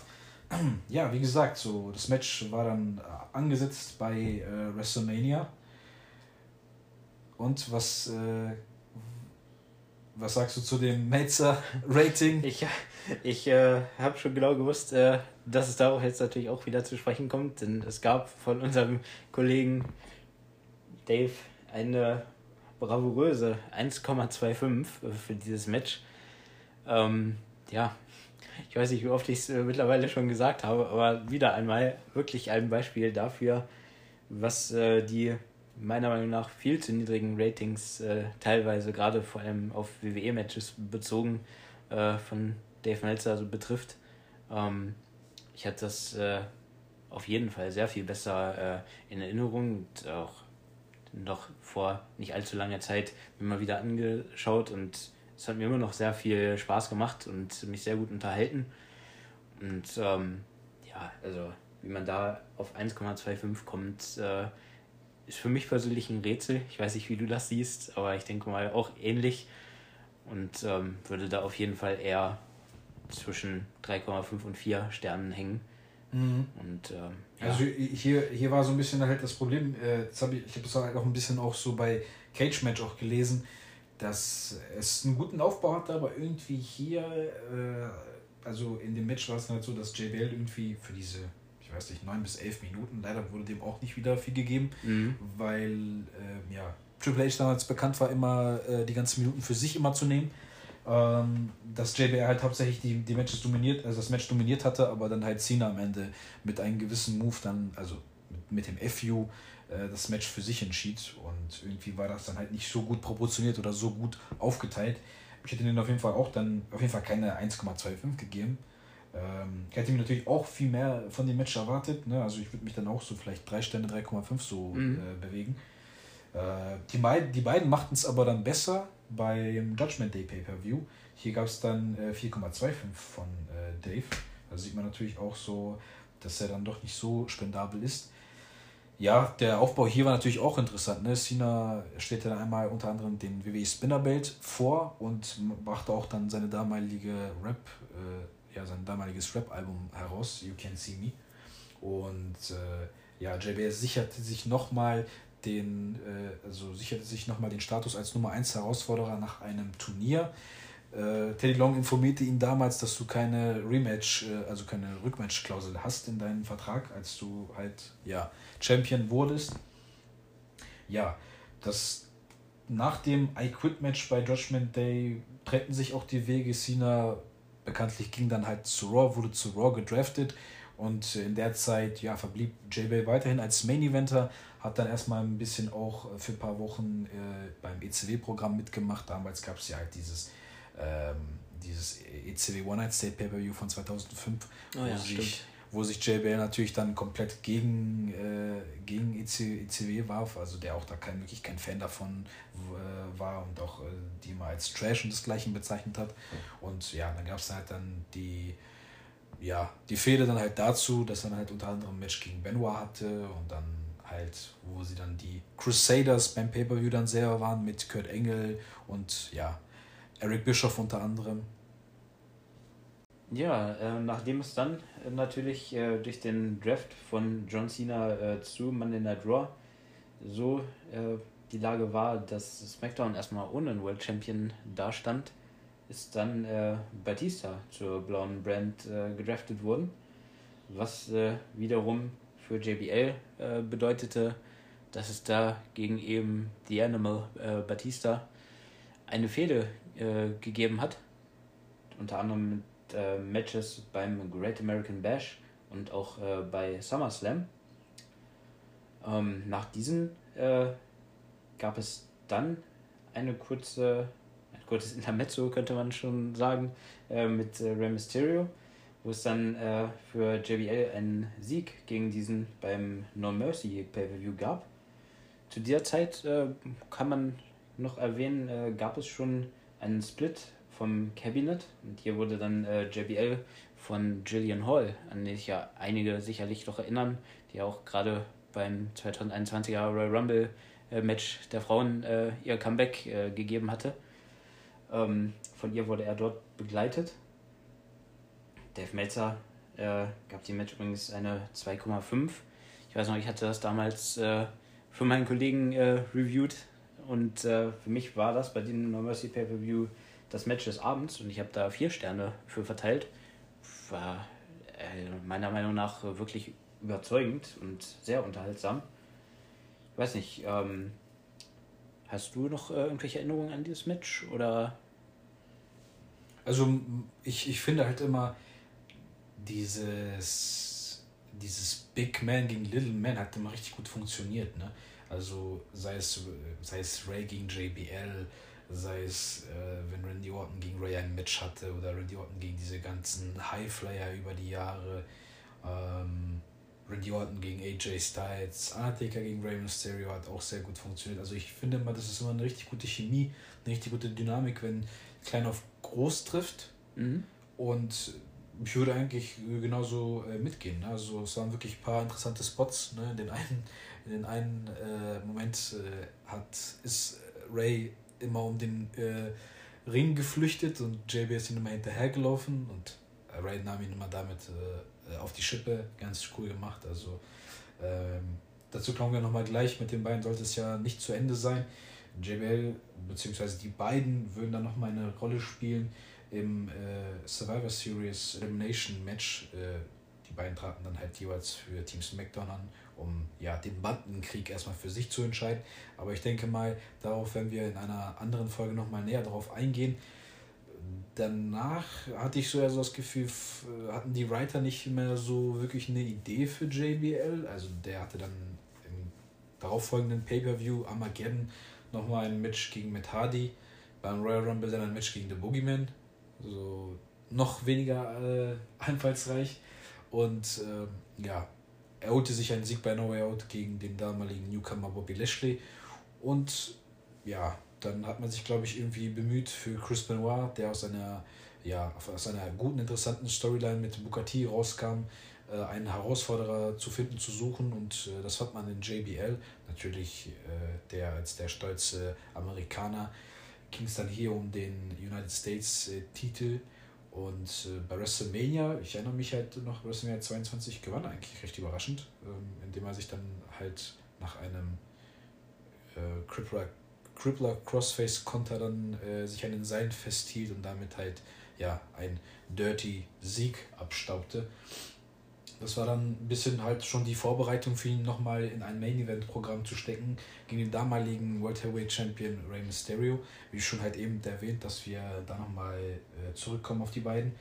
Ja, wie gesagt, so das Match war dann äh, angesetzt bei äh, WrestleMania. Und was äh, was sagst du zu dem Melzer-Rating? Ich, ich äh, habe schon genau gewusst, äh, dass es darauf jetzt natürlich auch wieder zu sprechen kommt, denn es gab von unserem Kollegen Dave eine bravouröse 1,25 für dieses Match. Ähm, ja, ich weiß nicht, wie oft ich es äh, mittlerweile schon gesagt habe, aber wieder einmal wirklich ein Beispiel dafür, was äh, die meiner Meinung nach viel zu niedrigen Ratings, äh, teilweise gerade vor allem auf WWE-Matches bezogen, äh, von Dave Meltzer also betrifft. Ähm, ich hatte das äh, auf jeden Fall sehr viel besser äh, in Erinnerung und auch noch vor nicht allzu langer Zeit mal wieder angeschaut und es hat mir immer noch sehr viel Spaß gemacht und mich sehr gut unterhalten. Und ähm, ja, also wie man da auf 1,25 kommt, äh, ist für mich persönlich ein Rätsel. Ich weiß nicht, wie du das siehst, aber ich denke mal auch ähnlich und ähm, würde da auf jeden Fall eher zwischen 3,5 und 4 Sternen hängen. Mhm. Und, ähm, ja. Also hier, hier war so ein bisschen halt das Problem, äh, das hab ich, ich habe es halt auch ein bisschen auch so bei Cage Match auch gelesen, dass es einen guten Aufbau hatte, aber irgendwie hier, äh, also in dem Match war es halt so, dass JBL irgendwie für diese ich weiß nicht, neun bis elf Minuten. Leider wurde dem auch nicht wieder viel gegeben, mhm. weil äh, ja, Triple H damals bekannt war, immer äh, die ganzen Minuten für sich immer zu nehmen. Ähm, dass JBR halt hauptsächlich die, die Matches dominiert, also das Match dominiert hatte, aber dann halt Cena am Ende mit einem gewissen Move dann, also mit, mit dem FU, äh, das Match für sich entschied. Und irgendwie war das dann halt nicht so gut proportioniert oder so gut aufgeteilt. Ich hätte denen auf jeden Fall auch dann auf jeden Fall keine 1,25 gegeben. Ähm, ich hätte mir natürlich auch viel mehr von dem Match erwartet. Ne? Also ich würde mich dann auch so vielleicht 3 Sterne, 3,5 so mhm. äh, bewegen. Äh, die, die beiden machten es aber dann besser beim Judgment Day Pay-Per-View. Hier gab es dann äh, 4,25 von äh, Dave. Da sieht man natürlich auch so, dass er dann doch nicht so spendabel ist. Ja, der Aufbau hier war natürlich auch interessant. Ne? Cena stellte dann einmal unter anderem den WWE Spinner Belt vor und brachte auch dann seine damalige Rap- äh, ja, sein damaliges Rap-Album heraus, You Can See Me. Und äh, ja, JBS sicherte sich nochmal den, äh, also sicherte sich nochmal den Status als Nummer 1 Herausforderer nach einem Turnier. Äh, Teddy Long informierte ihn damals, dass du keine Rematch, äh, also keine Rückmatch-Klausel hast in deinem Vertrag, als du halt ja, Champion wurdest. Ja, das nach dem I Quit Match bei Judgment Day trennten sich auch die Wege. Cena bekanntlich ging dann halt zu Raw, wurde zu Raw gedraftet und in der Zeit ja, verblieb J-Bay weiterhin als Main Eventer, hat dann erstmal ein bisschen auch für ein paar Wochen äh, beim ECW-Programm mitgemacht. Damals gab es ja halt dieses, ähm, dieses ECW One Night State Pay-Per-View von 2005, oh, wo ja, sich stimmt wo sich JBL natürlich dann komplett gegen, äh, gegen EC, ECW warf, also der auch da kein, wirklich kein Fan davon äh, war und auch äh, die mal als Trash und desgleichen bezeichnet hat. Und ja, dann gab es halt dann die, ja, die Fehde dann halt dazu, dass er halt unter anderem ein Match gegen Benoit hatte und dann halt, wo sie dann die Crusaders beim Pay-Per-View dann selber waren mit Kurt Engel und ja, Eric Bischoff unter anderem. Ja, äh, nachdem es dann äh, natürlich äh, durch den Draft von John Cena äh, zu Monday Night Raw so äh, die Lage war, dass SmackDown erstmal ohne einen World Champion dastand, ist dann äh, Batista zur blauen Brand gedraftet worden, was wiederum für JBL bedeutete, dass es da gegen eben The Animal Batista eine Fehde gegeben hat, unter anderem mit äh, Matches beim Great American Bash und auch äh, bei SummerSlam. Ähm, nach diesen äh, gab es dann eine kurze, kurzes Intermezzo, könnte man schon sagen, äh, mit äh, Rey Mysterio, wo es dann äh, für JBL einen Sieg gegen diesen beim No Mercy Pay-Per-View gab. Zu dieser Zeit äh, kann man noch erwähnen, äh, gab es schon einen Split vom Cabinet. Und hier wurde dann äh, JBL von Gillian Hall, an die sich ja einige sicherlich noch erinnern, die auch gerade beim 2021er Royal Rumble äh, Match der Frauen ihr Comeback gegeben hatte. Ähm, von ihr wurde er dort begleitet. Dave Meltzer äh, gab dem Match übrigens eine 2,5. Ich weiß noch, ich hatte das damals äh, für meinen Kollegen äh, reviewed und für mich war das bei dem No Mercy Pay-Per-View das Match des Abends und ich habe da vier Sterne für verteilt. War äh, meiner Meinung nach wirklich überzeugend und sehr unterhaltsam. Ich weiß nicht, ähm, hast du noch äh, irgendwelche Erinnerungen an dieses Match oder? Also ich, ich finde halt immer dieses, dieses Big Man gegen Little Man hat immer richtig gut funktioniert. Ne? Also sei es, sei es Ray gegen JBL, sei es, äh, wenn Randy Orton gegen Ray ein Match hatte oder Randy Orton gegen diese ganzen Highflyer über die Jahre, ähm, Randy Orton gegen AJ Styles, Undertaker gegen Rey Mysterio hat auch sehr gut funktioniert. Also ich finde immer, das ist immer eine richtig gute Chemie, eine richtig gute Dynamik, wenn Klein auf Groß trifft. Mhm. Und ich würde eigentlich genauso äh, mitgehen. Ne? Also es waren wirklich ein paar interessante Spots. Ne? In den einen, in den einen äh, Moment äh, hat, ist Ray immer um den äh, Ring geflüchtet und JB ist ihm immer hinterhergelaufen und Ray nahm ihn immer damit äh, auf die Schippe. Ganz cool gemacht. Also ähm, dazu kommen wir nochmal gleich. Mit den beiden sollte es ja nicht zu Ende sein. JBL bzw. die beiden würden dann nochmal eine Rolle spielen im äh, Survivor Series Elimination Match. Äh, die beiden traten dann halt jeweils für Team SmackDown an um ja, den Bandenkrieg erstmal für sich zu entscheiden. Aber ich denke mal, darauf werden wir in einer anderen Folge nochmal näher darauf eingehen. Danach hatte ich so eher so das Gefühl, hatten die Writer nicht mehr so wirklich eine Idee für JBL. Also der hatte dann im darauffolgenden Pay-Per-View Armageddon nochmal ein Match gegen Matt Hardy. Beim Royal Rumble dann ein Match gegen The Boogeyman. So noch weniger äh, einfallsreich. Und äh, ja, er holte sich einen Sieg bei No Way Out gegen den damaligen Newcomer Bobby Lashley. Und ja, dann hat man sich, glaube ich, irgendwie bemüht für Chris Benoit, der aus einer, ja, aus einer guten, interessanten Storyline mit Bukati rauskam, äh, einen Herausforderer zu finden, zu suchen. Und äh, das fand man in JBL. Natürlich äh, der als der stolze Amerikaner ging es dann hier um den United States Titel und äh, bei WrestleMania, ich erinnere mich halt noch, WrestleMania 22 gewann eigentlich recht überraschend, ähm, indem er sich dann halt nach einem äh, Crippler, Crippler Crossface Konter dann äh, sich an den Seilen festhielt und damit halt ja ein Dirty Sieg abstaubte. Das war dann ein bisschen halt schon die Vorbereitung für ihn, nochmal in ein Main-Event-Programm zu stecken gegen den damaligen World Heavyweight Champion Rey Mysterio. Wie schon halt eben erwähnt, dass wir da nochmal äh, zurückkommen auf die beiden.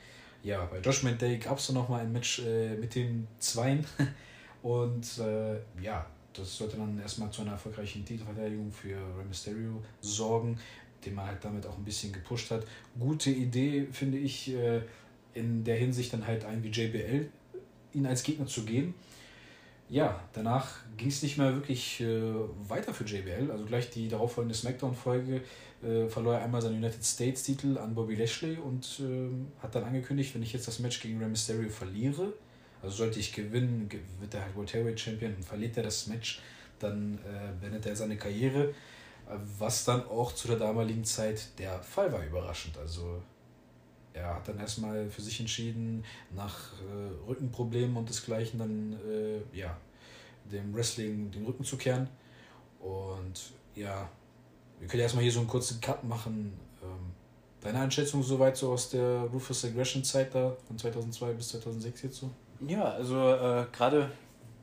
Ja, bei Judgment Day gab es dann nochmal ein Match äh, mit den Zweien. Und äh, ja, das sollte dann erstmal zu einer erfolgreichen Titelverteidigung für Rey Mysterio sorgen, den man halt damit auch ein bisschen gepusht hat. Gute Idee, finde ich, äh, in der Hinsicht dann halt ein wie JBL ihn als Gegner zu geben. Ja, danach ging es nicht mehr wirklich äh, weiter für JBL. Also gleich die darauffolgende SmackDown-Folge äh, verlor er einmal seinen United States-Titel an Bobby Lashley und äh, hat dann angekündigt, wenn ich jetzt das Match gegen Rey Mysterio verliere, also sollte ich gewinnen, wird er halt World Heavyweight Champion und verliert er das Match, dann äh, beendet er seine Karriere. Was dann auch zu der damaligen Zeit der Fall war, überraschend. Also er hat dann erstmal für sich entschieden, nach äh, Rückenproblemen und desgleichen dann äh, ja, dem Wrestling den Rücken zu kehren. Und ja, wir können erstmal hier so einen kurzen Cut machen. Ähm, deine Einschätzung soweit so aus der Rufus Aggression Zeit da von 2002 bis 2006 jetzt so? Ja, also äh, gerade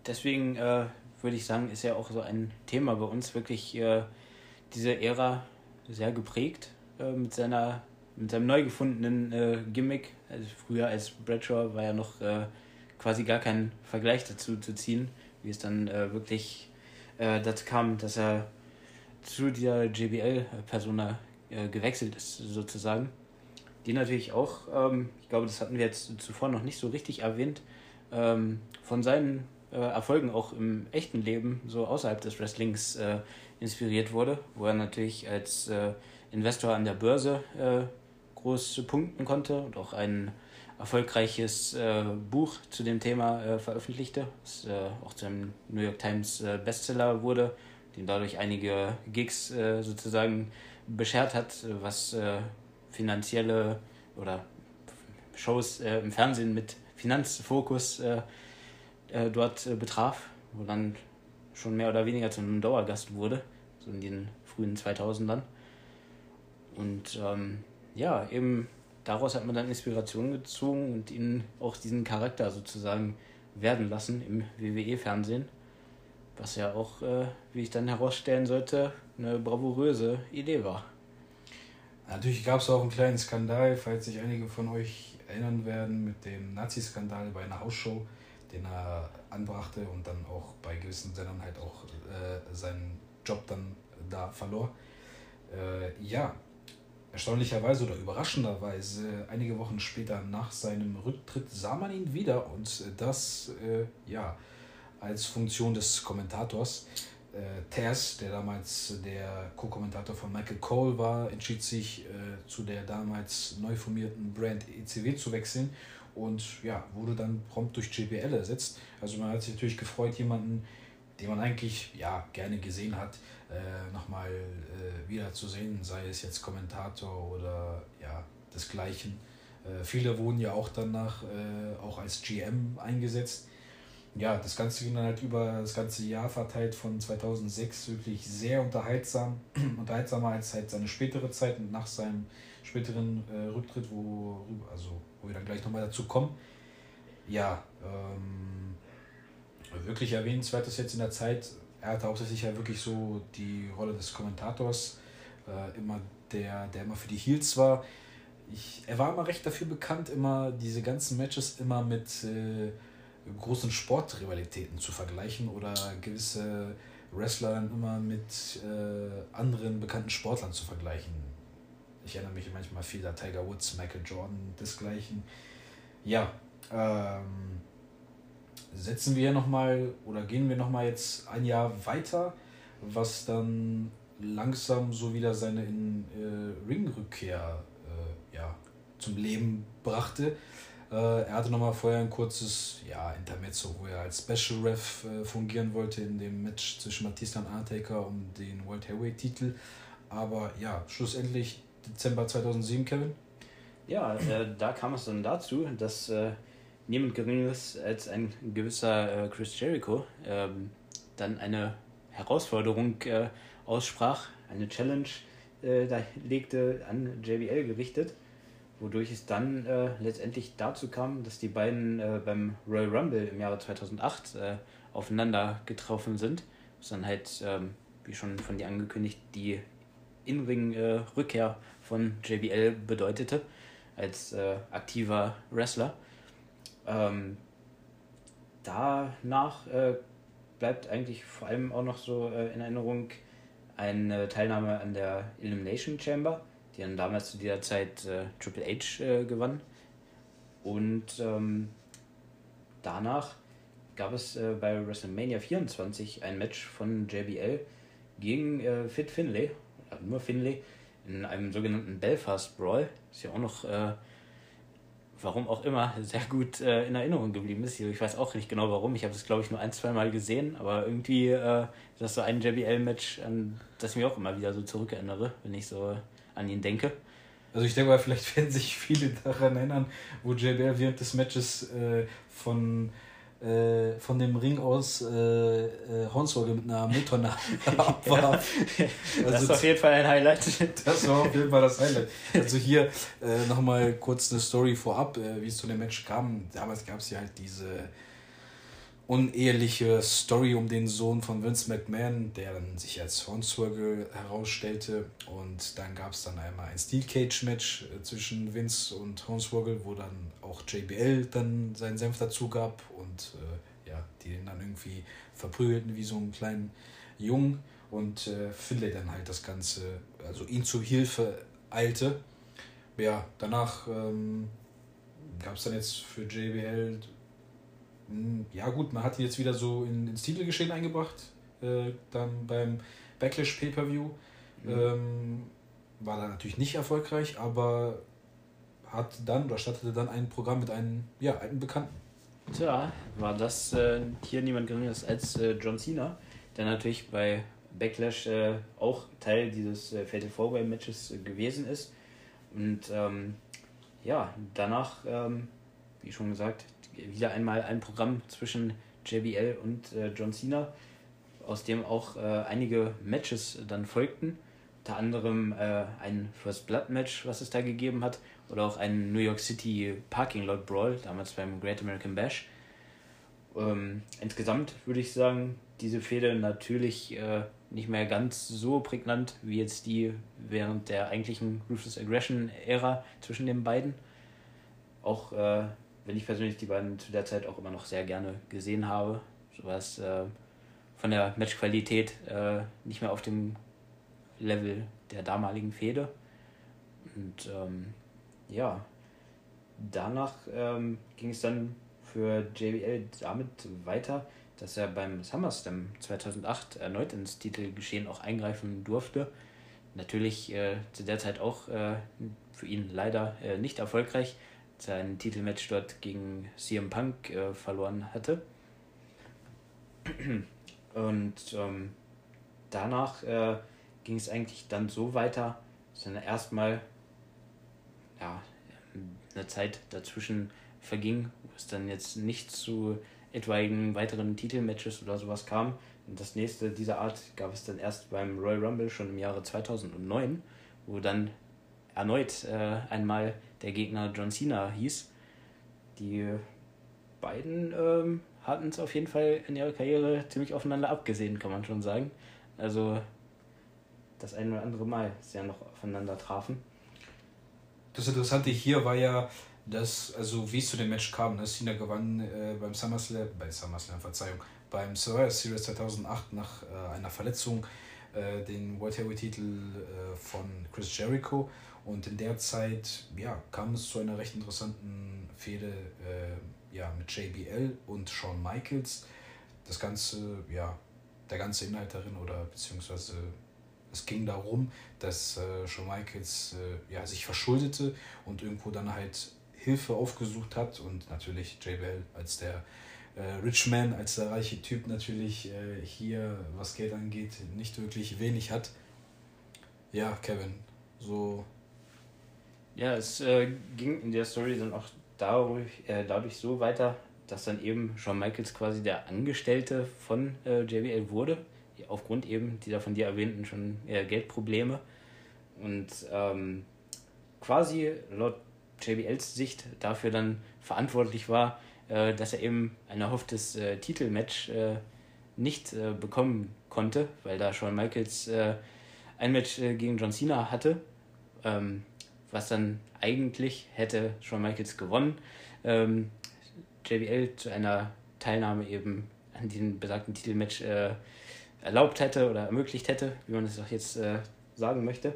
deswegen äh, würde ich sagen, ist ja auch so ein Thema bei uns wirklich äh, diese Ära sehr geprägt äh, mit seiner mit seinem neu gefundenen äh, Gimmick. Also früher als Bradshaw war ja noch äh, quasi gar kein Vergleich dazu zu ziehen, wie es dann wirklich dazu kam, dass er zu dieser JBL-Persona gewechselt ist, sozusagen. Die natürlich auch, ähm, ich glaube, das hatten wir jetzt zuvor noch nicht so richtig erwähnt, ähm, von seinen äh, Erfolgen auch im echten Leben, so außerhalb des Wrestlings, äh, inspiriert wurde, wo er natürlich als äh, Investor an der Börse äh, groß punkten konnte und auch ein erfolgreiches äh, Buch zu dem Thema äh, veröffentlichte, das auch zu einem New York Times Bestseller wurde, dem dadurch einige Gigs sozusagen beschert hat, was finanzielle oder Shows im Fernsehen mit Finanzfokus äh, dort äh, betraf, wo dann schon mehr oder weniger zu einem Dauergast wurde, so in den frühen 2000ern. Und ähm, ja, eben daraus hat man dann Inspiration gezogen und ihn auch diesen Charakter sozusagen werden lassen im WWE-Fernsehen. Was ja auch, äh, wie ich dann herausstellen sollte, eine bravouröse Idee war. Natürlich gab es auch einen kleinen Skandal, falls sich einige von euch erinnern werden, mit dem Nazi-Skandal bei einer Hausshow den er anbrachte und dann auch bei gewissen Sendern halt auch äh, seinen Job dann da verlor. Äh, ja, erstaunlicherweise oder überraschenderweise, einige Wochen später nach seinem Rücktritt sah man ihn wieder und das äh, ja als Funktion des Kommentators. Äh, Taz, der damals der Co-Kommentator von Michael Cole war, entschied sich äh, zu der damals neu formierten Brand ECW zu wechseln und ja, wurde dann prompt durch JBL ersetzt. Also man hat sich natürlich gefreut, jemanden, den man eigentlich ja gerne gesehen hat, äh, nochmal äh, wiederzusehen, sei es jetzt Kommentator oder ja, desgleichen. Äh, viele wurden ja auch danach äh, auch als GM eingesetzt. Ja, das Ganze ging dann halt über das ganze Jahr verteilt von 2006 wirklich sehr unterhaltsam, unterhaltsamer als halt seine spätere Zeit und nach seinem späteren äh, Rücktritt, wo, also, wo wir dann gleich nochmal dazu kommen. Ja, ähm, wirklich erwähnenswert ist jetzt in der Zeit, er hatte hauptsächlich ja wirklich so die Rolle des Kommentators, äh, immer der, der immer für die Heels war. Ich, er war immer recht dafür bekannt, immer diese ganzen Matches immer mit äh, großen Sportrivalitäten zu vergleichen oder gewisse Wrestler dann immer mit äh, anderen bekannten Sportlern zu vergleichen. Ich erinnere mich manchmal viel an Tiger Woods, Michael Jordan, desgleichen. Ja, ähm, setzen wir nochmal oder gehen wir nochmal jetzt ein Jahr weiter, was dann langsam so wieder seine in, äh, Ringrückkehr äh, ja, zum Leben brachte. Äh, er hatte nochmal vorher ein kurzes ja, Intermezzo, wo er als Special Ref äh, fungieren wollte in dem Match zwischen Batista und Undertaker um den World Heavyweight Titel. Aber ja, schlussendlich Dezember 2007, Kevin? Ja, äh, da kam es dann dazu, dass äh, niemand Geringeres als ein gewisser äh, Chris Jericho ähm, dann eine Herausforderung äh, aussprach, eine Challenge da legte an JBL gerichtet, wodurch es dann äh, letztendlich dazu kam, dass die beiden beim Royal Rumble im Jahre 2008 aufeinander getroffen sind, was dann halt, ähm, wie schon von dir angekündigt, die In-Ring-Rückkehr von JBL bedeutete, als äh, aktiver Wrestler. Ähm, danach äh, bleibt eigentlich vor allem auch noch so äh, in Erinnerung eine Teilnahme an der Elimination Chamber, die dann damals zu dieser Zeit äh, Triple H äh, gewann. Und ähm, danach gab es äh, bei WrestleMania 24 ein Match von JBL gegen äh, Fit Finlay, nur Finlay, in einem sogenannten Belfast Brawl, ist ja auch noch, äh, warum auch immer, sehr gut äh, in Erinnerung geblieben ist. Ich weiß auch nicht genau warum. Ich habe es, glaube ich, nur ein, zwei Mal gesehen, aber irgendwie äh, ist das so ein JBL-Match, an das ich mich auch immer wieder so zurückerinnere, wenn ich so an ihn denke. Also ich denke mal, vielleicht werden sich viele daran erinnern, wo JBL während des Matches äh, von, äh, von dem Ring aus äh, äh, Hornswoggle mit einer Motornadel abwarf. ja, also, das ist auf jeden Fall ein Highlight. Das war auf jeden Fall das Highlight. Also hier äh, nochmal kurz eine Story vorab, äh, wie es zu dem Match kam. Damals gab es ja halt diese uneheliche Story um den Sohn von Vince McMahon, der dann sich als Hornswoggle herausstellte. Und dann gab es dann einmal ein Steel Cage Match äh, zwischen Vince und Hornswoggle, wo dann auch JBL dann seinen Senf dazu gab und äh, ja, die den dann irgendwie verprügelten wie so einen kleinen Jungen und äh, Finlay dann halt das Ganze, also ihn zu Hilfe eilte. Ja, danach ähm, gab es dann jetzt für JBL ja gut, man hat ihn jetzt wieder so in, ins Titelgeschehen eingebracht, äh, dann beim Backlash Pay-Per-View. Mhm. Ähm, war dann natürlich nicht erfolgreich, aber hat dann oder startete dann ein Programm mit einem ja, alten Bekannten. Tja, war das äh, hier niemand geringeres als äh, John Cena, der natürlich bei Backlash äh, auch Teil dieses äh, Fatal Four Way Matches äh, gewesen ist. Und ähm, ja, danach, ähm, wie schon gesagt, wieder einmal ein Programm zwischen JBL und äh, John Cena, aus dem auch äh, einige Matches dann folgten. Unter anderem äh, ein First Blood Match, was es da gegeben hat, oder auch ein New York City Parking Lot Brawl, damals beim Great American Bash. Ähm, insgesamt würde ich sagen, diese Fehde natürlich äh, nicht mehr ganz so prägnant wie jetzt die während der eigentlichen Ruthless Aggression Ära zwischen den beiden. Auch äh, wenn ich persönlich die beiden zu der Zeit auch immer noch sehr gerne gesehen habe. So was äh, von der Matchqualität äh, nicht mehr auf dem Level der damaligen Fehde. Und ähm, ja, danach ähm, ging es dann für JBL damit weiter, dass er beim SummerSlam 2008 erneut ins Titelgeschehen auch eingreifen durfte. Natürlich äh, zu der Zeit auch äh, für ihn leider äh, nicht erfolgreich, sein Titelmatch dort gegen CM Punk äh, verloren hatte. Und ähm, danach äh, ging es eigentlich dann so weiter, dass dann erstmal ja, eine Zeit dazwischen verging, wo es dann jetzt nicht zu etwaigen weiteren Titelmatches oder sowas kam. Und das nächste dieser Art gab es dann erst beim Royal Rumble schon im Jahre 2009, wo dann erneut äh, einmal der Gegner John Cena hieß. Die beiden ähm, hatten es auf jeden Fall in ihrer Karriere ziemlich aufeinander abgesehen, kann man schon sagen. Also das ein oder andere Mal sie ja noch aufeinander trafen. Das Interessante hier war ja, dass, also wie es zu dem Match kam, ne? Cena gewann äh, beim SummerSlam, bei SummerSlam, Verzeihung, beim Survivor Series 2008 nach äh, einer Verletzung äh, den World Heavyweight Titel äh, von Chris Jericho und in der Zeit ja, kam es zu einer recht interessanten Fehde äh, ja, mit JBL und Shawn Michaels. Das Ganze, ja, der ganze Inhalt darin oder beziehungsweise es ging darum, dass äh, Shawn Michaels äh, ja, sich verschuldete und irgendwo dann halt Hilfe aufgesucht hat und natürlich JBL als der äh, Rich Man, als der reiche Typ natürlich äh, hier, was Geld angeht, nicht wirklich wenig hat. Ja, Kevin, so ja, es äh, ging in der Story dann auch dadurch, äh, dadurch so weiter, dass dann eben Shawn Michaels quasi der Angestellte von äh, JBL wurde, aufgrund eben dieser von dir erwähnten schon äh, Geldprobleme. Und ähm, quasi laut JBLs Sicht dafür dann verantwortlich war, äh, dass er eben ein erhofftes äh, Titelmatch nicht bekommen konnte, weil da Shawn Michaels ein Match gegen John Cena hatte. Ähm, was dann eigentlich hätte Shawn Michaels gewonnen. Ähm, JBL zu einer Teilnahme eben an diesem besagten Titelmatch äh, erlaubt hätte oder ermöglicht hätte, wie man es auch jetzt äh, sagen möchte.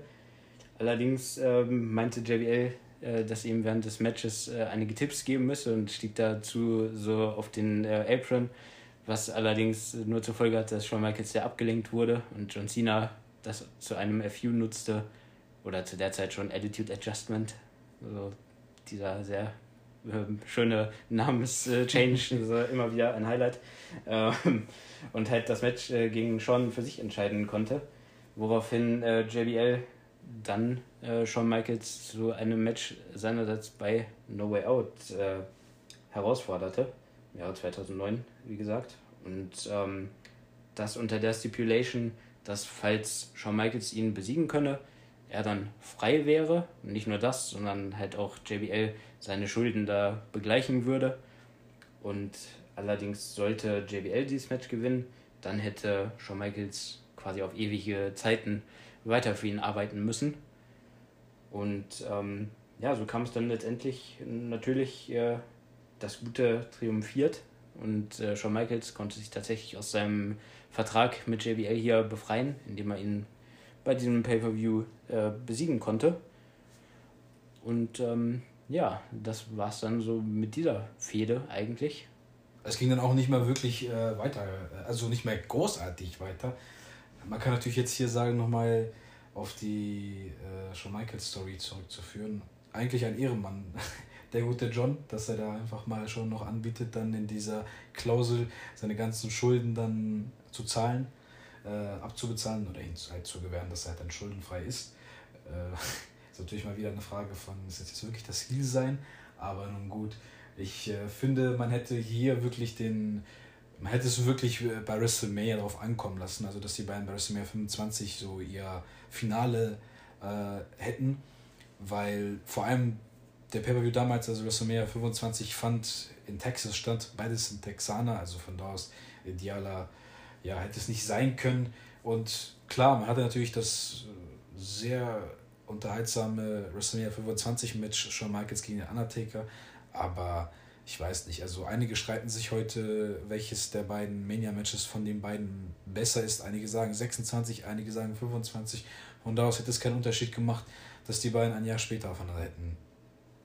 Allerdings ähm, meinte JBL, äh, dass ihm während des Matches äh, einige Tipps geben müsse und stieg dazu so auf den äh, Apron, was allerdings nur zur Folge hat, dass Shawn Michaels sehr abgelenkt wurde und John Cena das zu einem FU nutzte, oder zu der Zeit schon Attitude Adjustment, also dieser sehr äh, schöne Namenschange, also immer wieder ein Highlight. Ähm, und halt das Match äh, gegen Sean für sich entscheiden konnte, woraufhin äh, JBL dann äh, Shawn Michaels zu einem Match seinerseits bei No Way Out äh, herausforderte. Im Jahre 2009, wie gesagt. Und ähm, das unter der Stipulation, dass falls Shawn Michaels ihn besiegen könne, er dann frei wäre. Und nicht nur das, sondern halt auch JBL seine Schulden da begleichen würde. Und allerdings sollte JBL dieses Match gewinnen, dann hätte Shawn Michaels quasi auf ewige Zeiten weiter für ihn arbeiten müssen. Und ähm, ja, so kam es dann letztendlich natürlich äh, das Gute triumphiert und äh, Shawn Michaels konnte sich tatsächlich aus seinem Vertrag mit JBL hier befreien, indem er ihn bei diesem Pay-Per-View äh, besiegen konnte. Und ähm, ja, das war es dann so mit dieser Fehde eigentlich. Es ging dann auch nicht mehr wirklich äh, weiter, also nicht mehr großartig weiter. Man kann natürlich jetzt hier sagen, nochmal auf die äh, Shawn Michaels Story zurückzuführen. Eigentlich ein Ehrenmann, der gute John, dass er da einfach mal schon noch anbietet, dann in dieser Klausel seine ganzen Schulden dann zu zahlen, äh, abzubezahlen oder ihm halt zu gewähren, dass er halt dann schuldenfrei ist. Äh, ist natürlich mal wieder eine Frage von, ist jetzt wirklich das Ziel sein? Aber nun gut, ich äh, finde, man hätte hier wirklich den, man hätte es wirklich äh, bei WrestleMania darauf ankommen lassen, also dass die beiden bei WrestleMania 25 so ihr Finale äh, hätten, weil vor allem der Pay-Per-View damals, also WrestleMania 25, fand in Texas statt, beides sind Texaner, also von da aus idealer, ja, hätte es nicht sein können. Und klar, man hatte natürlich das äh, sehr unterhaltsame WrestleMania 25 mit Shawn Michaels gegen den Undertaker, aber ich weiß nicht, also einige streiten sich heute, welches der beiden Mania-Matches von den beiden besser ist. Einige sagen 26, einige sagen 25. Und daraus hätte es keinen Unterschied gemacht, dass die beiden ein Jahr später aufeinander hätten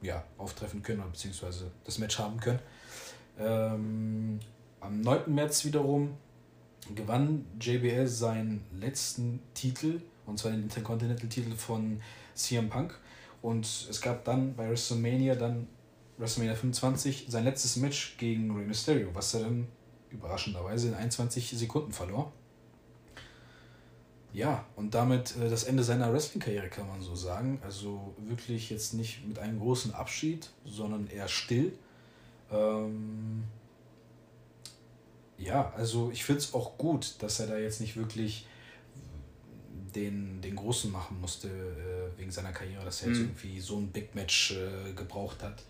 ja, auftreffen können, beziehungsweise das Match haben können. Ähm, am 9. März wiederum gewann JBL seinen letzten Titel, und zwar den Intercontinental-Titel von CM Punk. Und es gab dann bei WrestleMania dann WrestleMania 25 sein letztes Match gegen Rey Mysterio, was er dann überraschenderweise in 21 Sekunden verlor. Ja, und damit äh, das Ende seiner Wrestling-Karriere kann man so sagen. Also wirklich jetzt nicht mit einem großen Abschied, sondern eher still. Ähm ja, also ich finde es auch gut, dass er da jetzt nicht wirklich den, den Großen machen musste äh, wegen seiner Karriere, dass er jetzt mhm. irgendwie so ein Big Match äh, gebraucht hat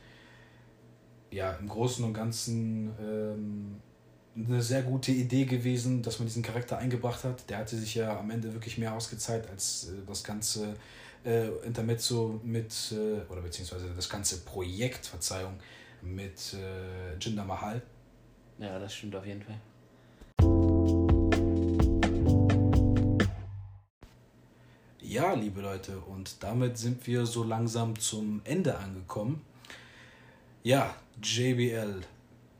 ja, im Großen und Ganzen ähm, eine sehr gute Idee gewesen, dass man diesen Charakter eingebracht hat. Der hatte sich ja am Ende wirklich mehr ausgezahlt als äh, das ganze äh, Intermezzo mit, äh, oder beziehungsweise das ganze Projekt, Verzeihung, mit äh, Jinder Mahal. Ja, das stimmt auf jeden Fall. Ja, liebe Leute, und damit sind wir so langsam zum Ende angekommen. Ja, JBL.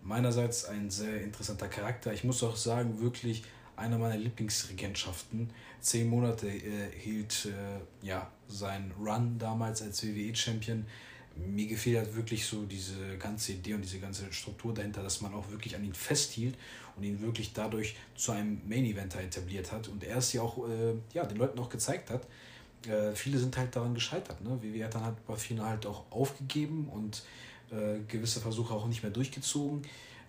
Meinerseits ein sehr interessanter Charakter. Ich muss auch sagen, wirklich einer meiner Lieblingsregentschaften. Zehn Monate äh, hielt äh, ja, sein Run damals als WWE-Champion. Mir gefiel halt wirklich so diese ganze Idee und diese ganze Struktur dahinter, dass man auch wirklich an ihn festhielt und ihn wirklich dadurch zu einem Main-Eventer etabliert hat. Und er es ja auch äh, ja, den Leuten auch gezeigt hat. Äh, viele sind halt daran gescheitert. Ne? WWE hat dann halt bei vielen halt auch aufgegeben und äh, gewisse Versuche auch nicht mehr durchgezogen.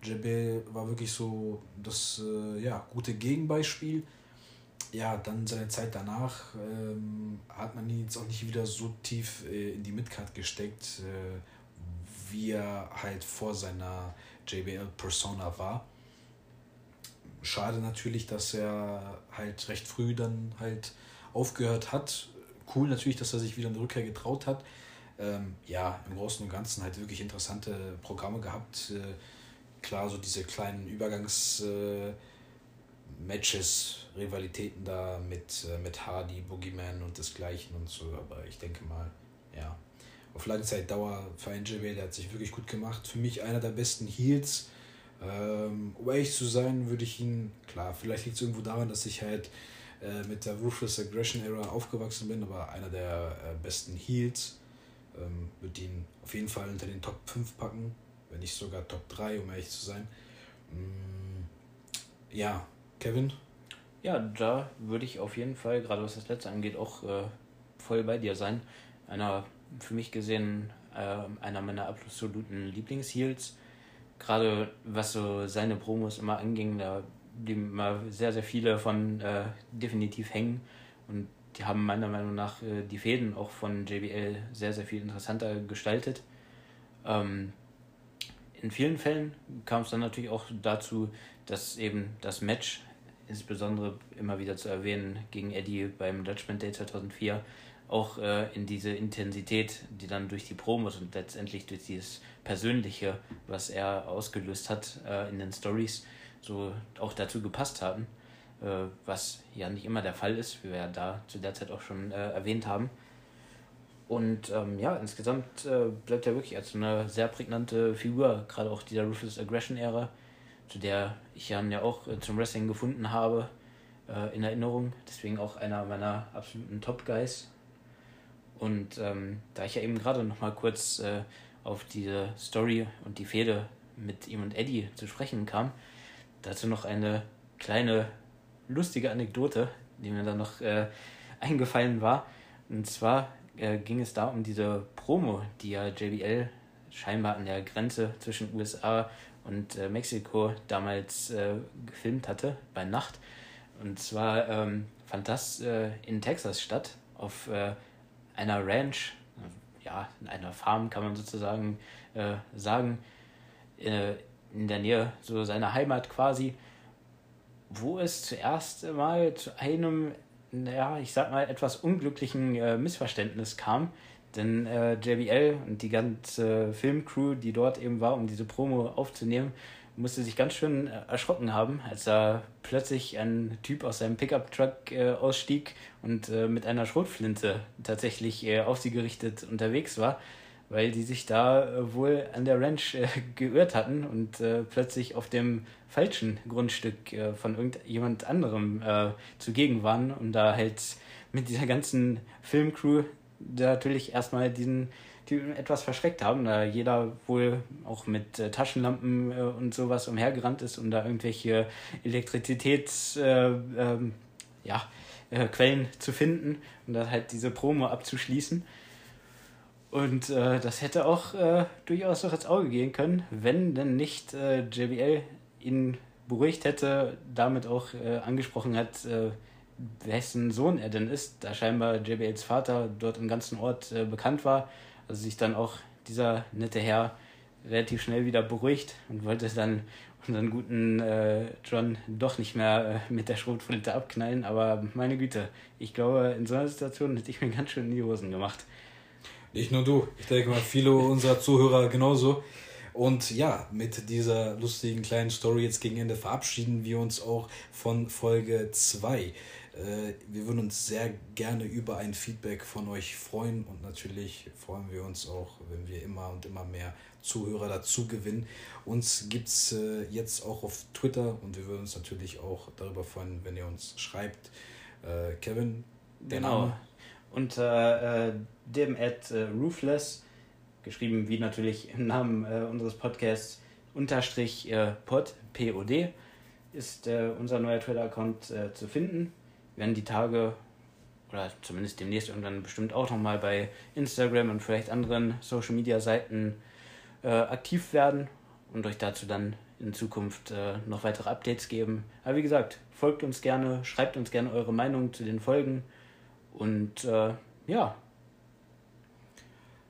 Jebel war wirklich so das äh, ja, gute Gegenbeispiel. Ja, dann seine Zeit danach ähm, hat man ihn jetzt auch nicht wieder so tief äh, in die Midcard gesteckt, äh, wie er halt vor seiner JBL-Persona war. Schade natürlich, dass er halt recht früh dann halt aufgehört hat. Cool natürlich, dass er sich wieder eine Rückkehr getraut hat ähm, ja, im Großen und Ganzen halt wirklich interessante Programme gehabt. Äh, klar, so diese kleinen Übergangsmatches, äh, Rivalitäten da mit, äh, mit Hardy, Boogeyman und desgleichen und so, aber ich denke mal, ja, auf lange Zeit Dauer für einen JB, der hat sich wirklich gut gemacht. Für mich einer der besten Heels. Ähm, um ehrlich zu sein, würde ich ihn, klar, vielleicht liegt es irgendwo daran, dass ich halt äh, mit der Ruthless Aggression Era aufgewachsen bin, aber einer der äh, besten Heels ähm, würde ihn auf jeden Fall unter den Top 5 packen, wenn nicht sogar Top 3, um ehrlich zu sein. Mm, ja, Kevin? Ja, da würde ich auf jeden Fall, gerade was das letzte angeht, auch äh, voll bei dir sein. Einer, für mich gesehen, äh, einer meiner absoluten Lieblingsheels. Gerade was so seine Promos immer anging, da blieben immer sehr, sehr viele von äh, definitiv hängen. Und die haben meiner Meinung nach äh, die Fäden auch von JBL sehr, sehr viel interessanter gestaltet. Ähm, in vielen Fällen kam es dann natürlich auch dazu, dass eben das Match, insbesondere immer wieder zu erwähnen, gegen Eddie beim Judgment Day 2004, auch äh, in diese Intensität, die dann durch die Promos und letztendlich durch dieses Persönliche, was er ausgelöst hat äh, in den Stories, so auch dazu gepasst haben, äh, was ja nicht immer der Fall ist, wie wir ja da zu der Zeit auch schon äh, erwähnt haben. Und ähm, ja, insgesamt äh, bleibt er wirklich als eine sehr prägnante Figur, gerade auch dieser Ruthless Aggression-Ära, zu der ich Jan ja auch äh, zum Wrestling gefunden habe, äh, in Erinnerung. Deswegen auch einer meiner absoluten Top-Guys. Und ähm, da ich ja eben gerade noch mal kurz äh, auf diese Story und die Fehde mit ihm und Eddie zu sprechen kam, dazu noch eine kleine lustige Anekdote, die mir dann noch äh, eingefallen war. Und zwar äh, ging es da um diese Promo, die ja JBL scheinbar an der Grenze zwischen USA und äh, Mexiko damals äh, gefilmt hatte, bei Nacht. Und zwar ähm, fand das äh, in Texas statt, auf äh, einer Ranch, ja, in einer Farm kann man sozusagen äh, sagen, in der Nähe so seiner Heimat quasi, wo es zuerst mal zu einem ja, ich sag mal, etwas unglücklichen äh, Missverständnis kam. Denn äh, JBL und die ganze Filmcrew, die dort eben war, um diese Promo aufzunehmen, musste sich ganz schön äh, erschrocken haben, als da plötzlich ein Typ aus seinem Pickup-Truck äh, ausstieg und äh, mit einer Schrotflinte tatsächlich äh, auf sie gerichtet unterwegs war weil die sich da äh, wohl an der Ranch äh, geirrt hatten und äh, plötzlich auf dem falschen Grundstück äh, von irgendjemand anderem äh, zugegen waren und da halt mit dieser ganzen Filmcrew natürlich erstmal diesen Typen etwas verschreckt haben, da jeder wohl auch mit äh, Taschenlampen und sowas umhergerannt ist, um da irgendwelche Elektrizitäts ähm, ja, Quellen zu finden und da halt diese Promo abzuschließen. Und äh, das hätte auch äh, durchaus noch ins Auge gehen können, wenn denn nicht äh, JBL ihn beruhigt hätte, damit auch äh, angesprochen hat, äh, wessen Sohn er denn ist, da scheinbar JBLs Vater dort im ganzen Ort äh, bekannt war. Also sich dann auch dieser nette Herr relativ schnell wieder beruhigt und wollte dann unseren guten John doch nicht mehr mit der Schrotflinte abknallen. Aber meine Güte, ich glaube, in so einer Situation hätte ich mir ganz schön in die Hosen gemacht. Nicht nur du, ich denke mal, viele unserer Zuhörer genauso. Und ja, mit dieser lustigen kleinen Story jetzt gegen Ende verabschieden wir uns auch von Folge 2. Äh, wir würden uns sehr gerne über ein Feedback von euch freuen und natürlich freuen wir uns auch, wenn wir immer und immer mehr Zuhörer dazu gewinnen. Uns gibt es äh, jetzt auch auf Twitter und wir würden uns natürlich auch darüber freuen, wenn ihr uns schreibt. Äh, Kevin, der genau. Name? Unter äh, dem at äh, Roofless, geschrieben wie natürlich im Namen äh, unseres Podcasts, unterstrich äh, pod, P-O-D, ist äh, unser neuer Twitter-Account äh, zu finden. Wir werden die Tage oder zumindest demnächst irgendwann bestimmt auch nochmal bei Instagram und vielleicht anderen Social-Media-Seiten äh, aktiv werden und euch dazu dann in Zukunft noch weitere Updates geben. Aber wie gesagt, folgt uns gerne, schreibt uns gerne eure Meinung zu den Folgen und äh, ja.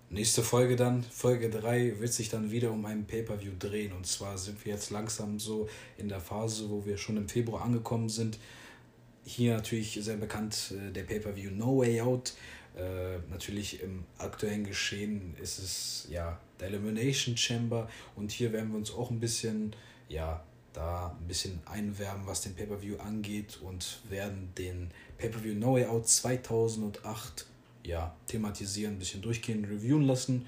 Nächste Folge dann, Folge 3, wird sich dann wieder um einen Pay-Per-View drehen. Und zwar sind wir jetzt langsam so in der Phase, wo wir schon im Februar angekommen sind. Hier natürlich sehr bekannt äh, der Pay-Per-View No Way Out. Äh, natürlich im aktuellen Geschehen ist es ja der Elimination Chamber. Und hier werden wir uns auch ein bisschen, ja, da ein bisschen einwärmen, was den Pay-Per-View angeht und werden den Pay-Per-View No Way Out 2008 ja, thematisieren, ein bisschen durchgehen, reviewen lassen.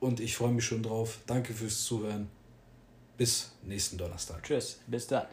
Und ich freue mich schon drauf. Danke fürs Zuhören. Bis nächsten Donnerstag. Tschüss, bis dann.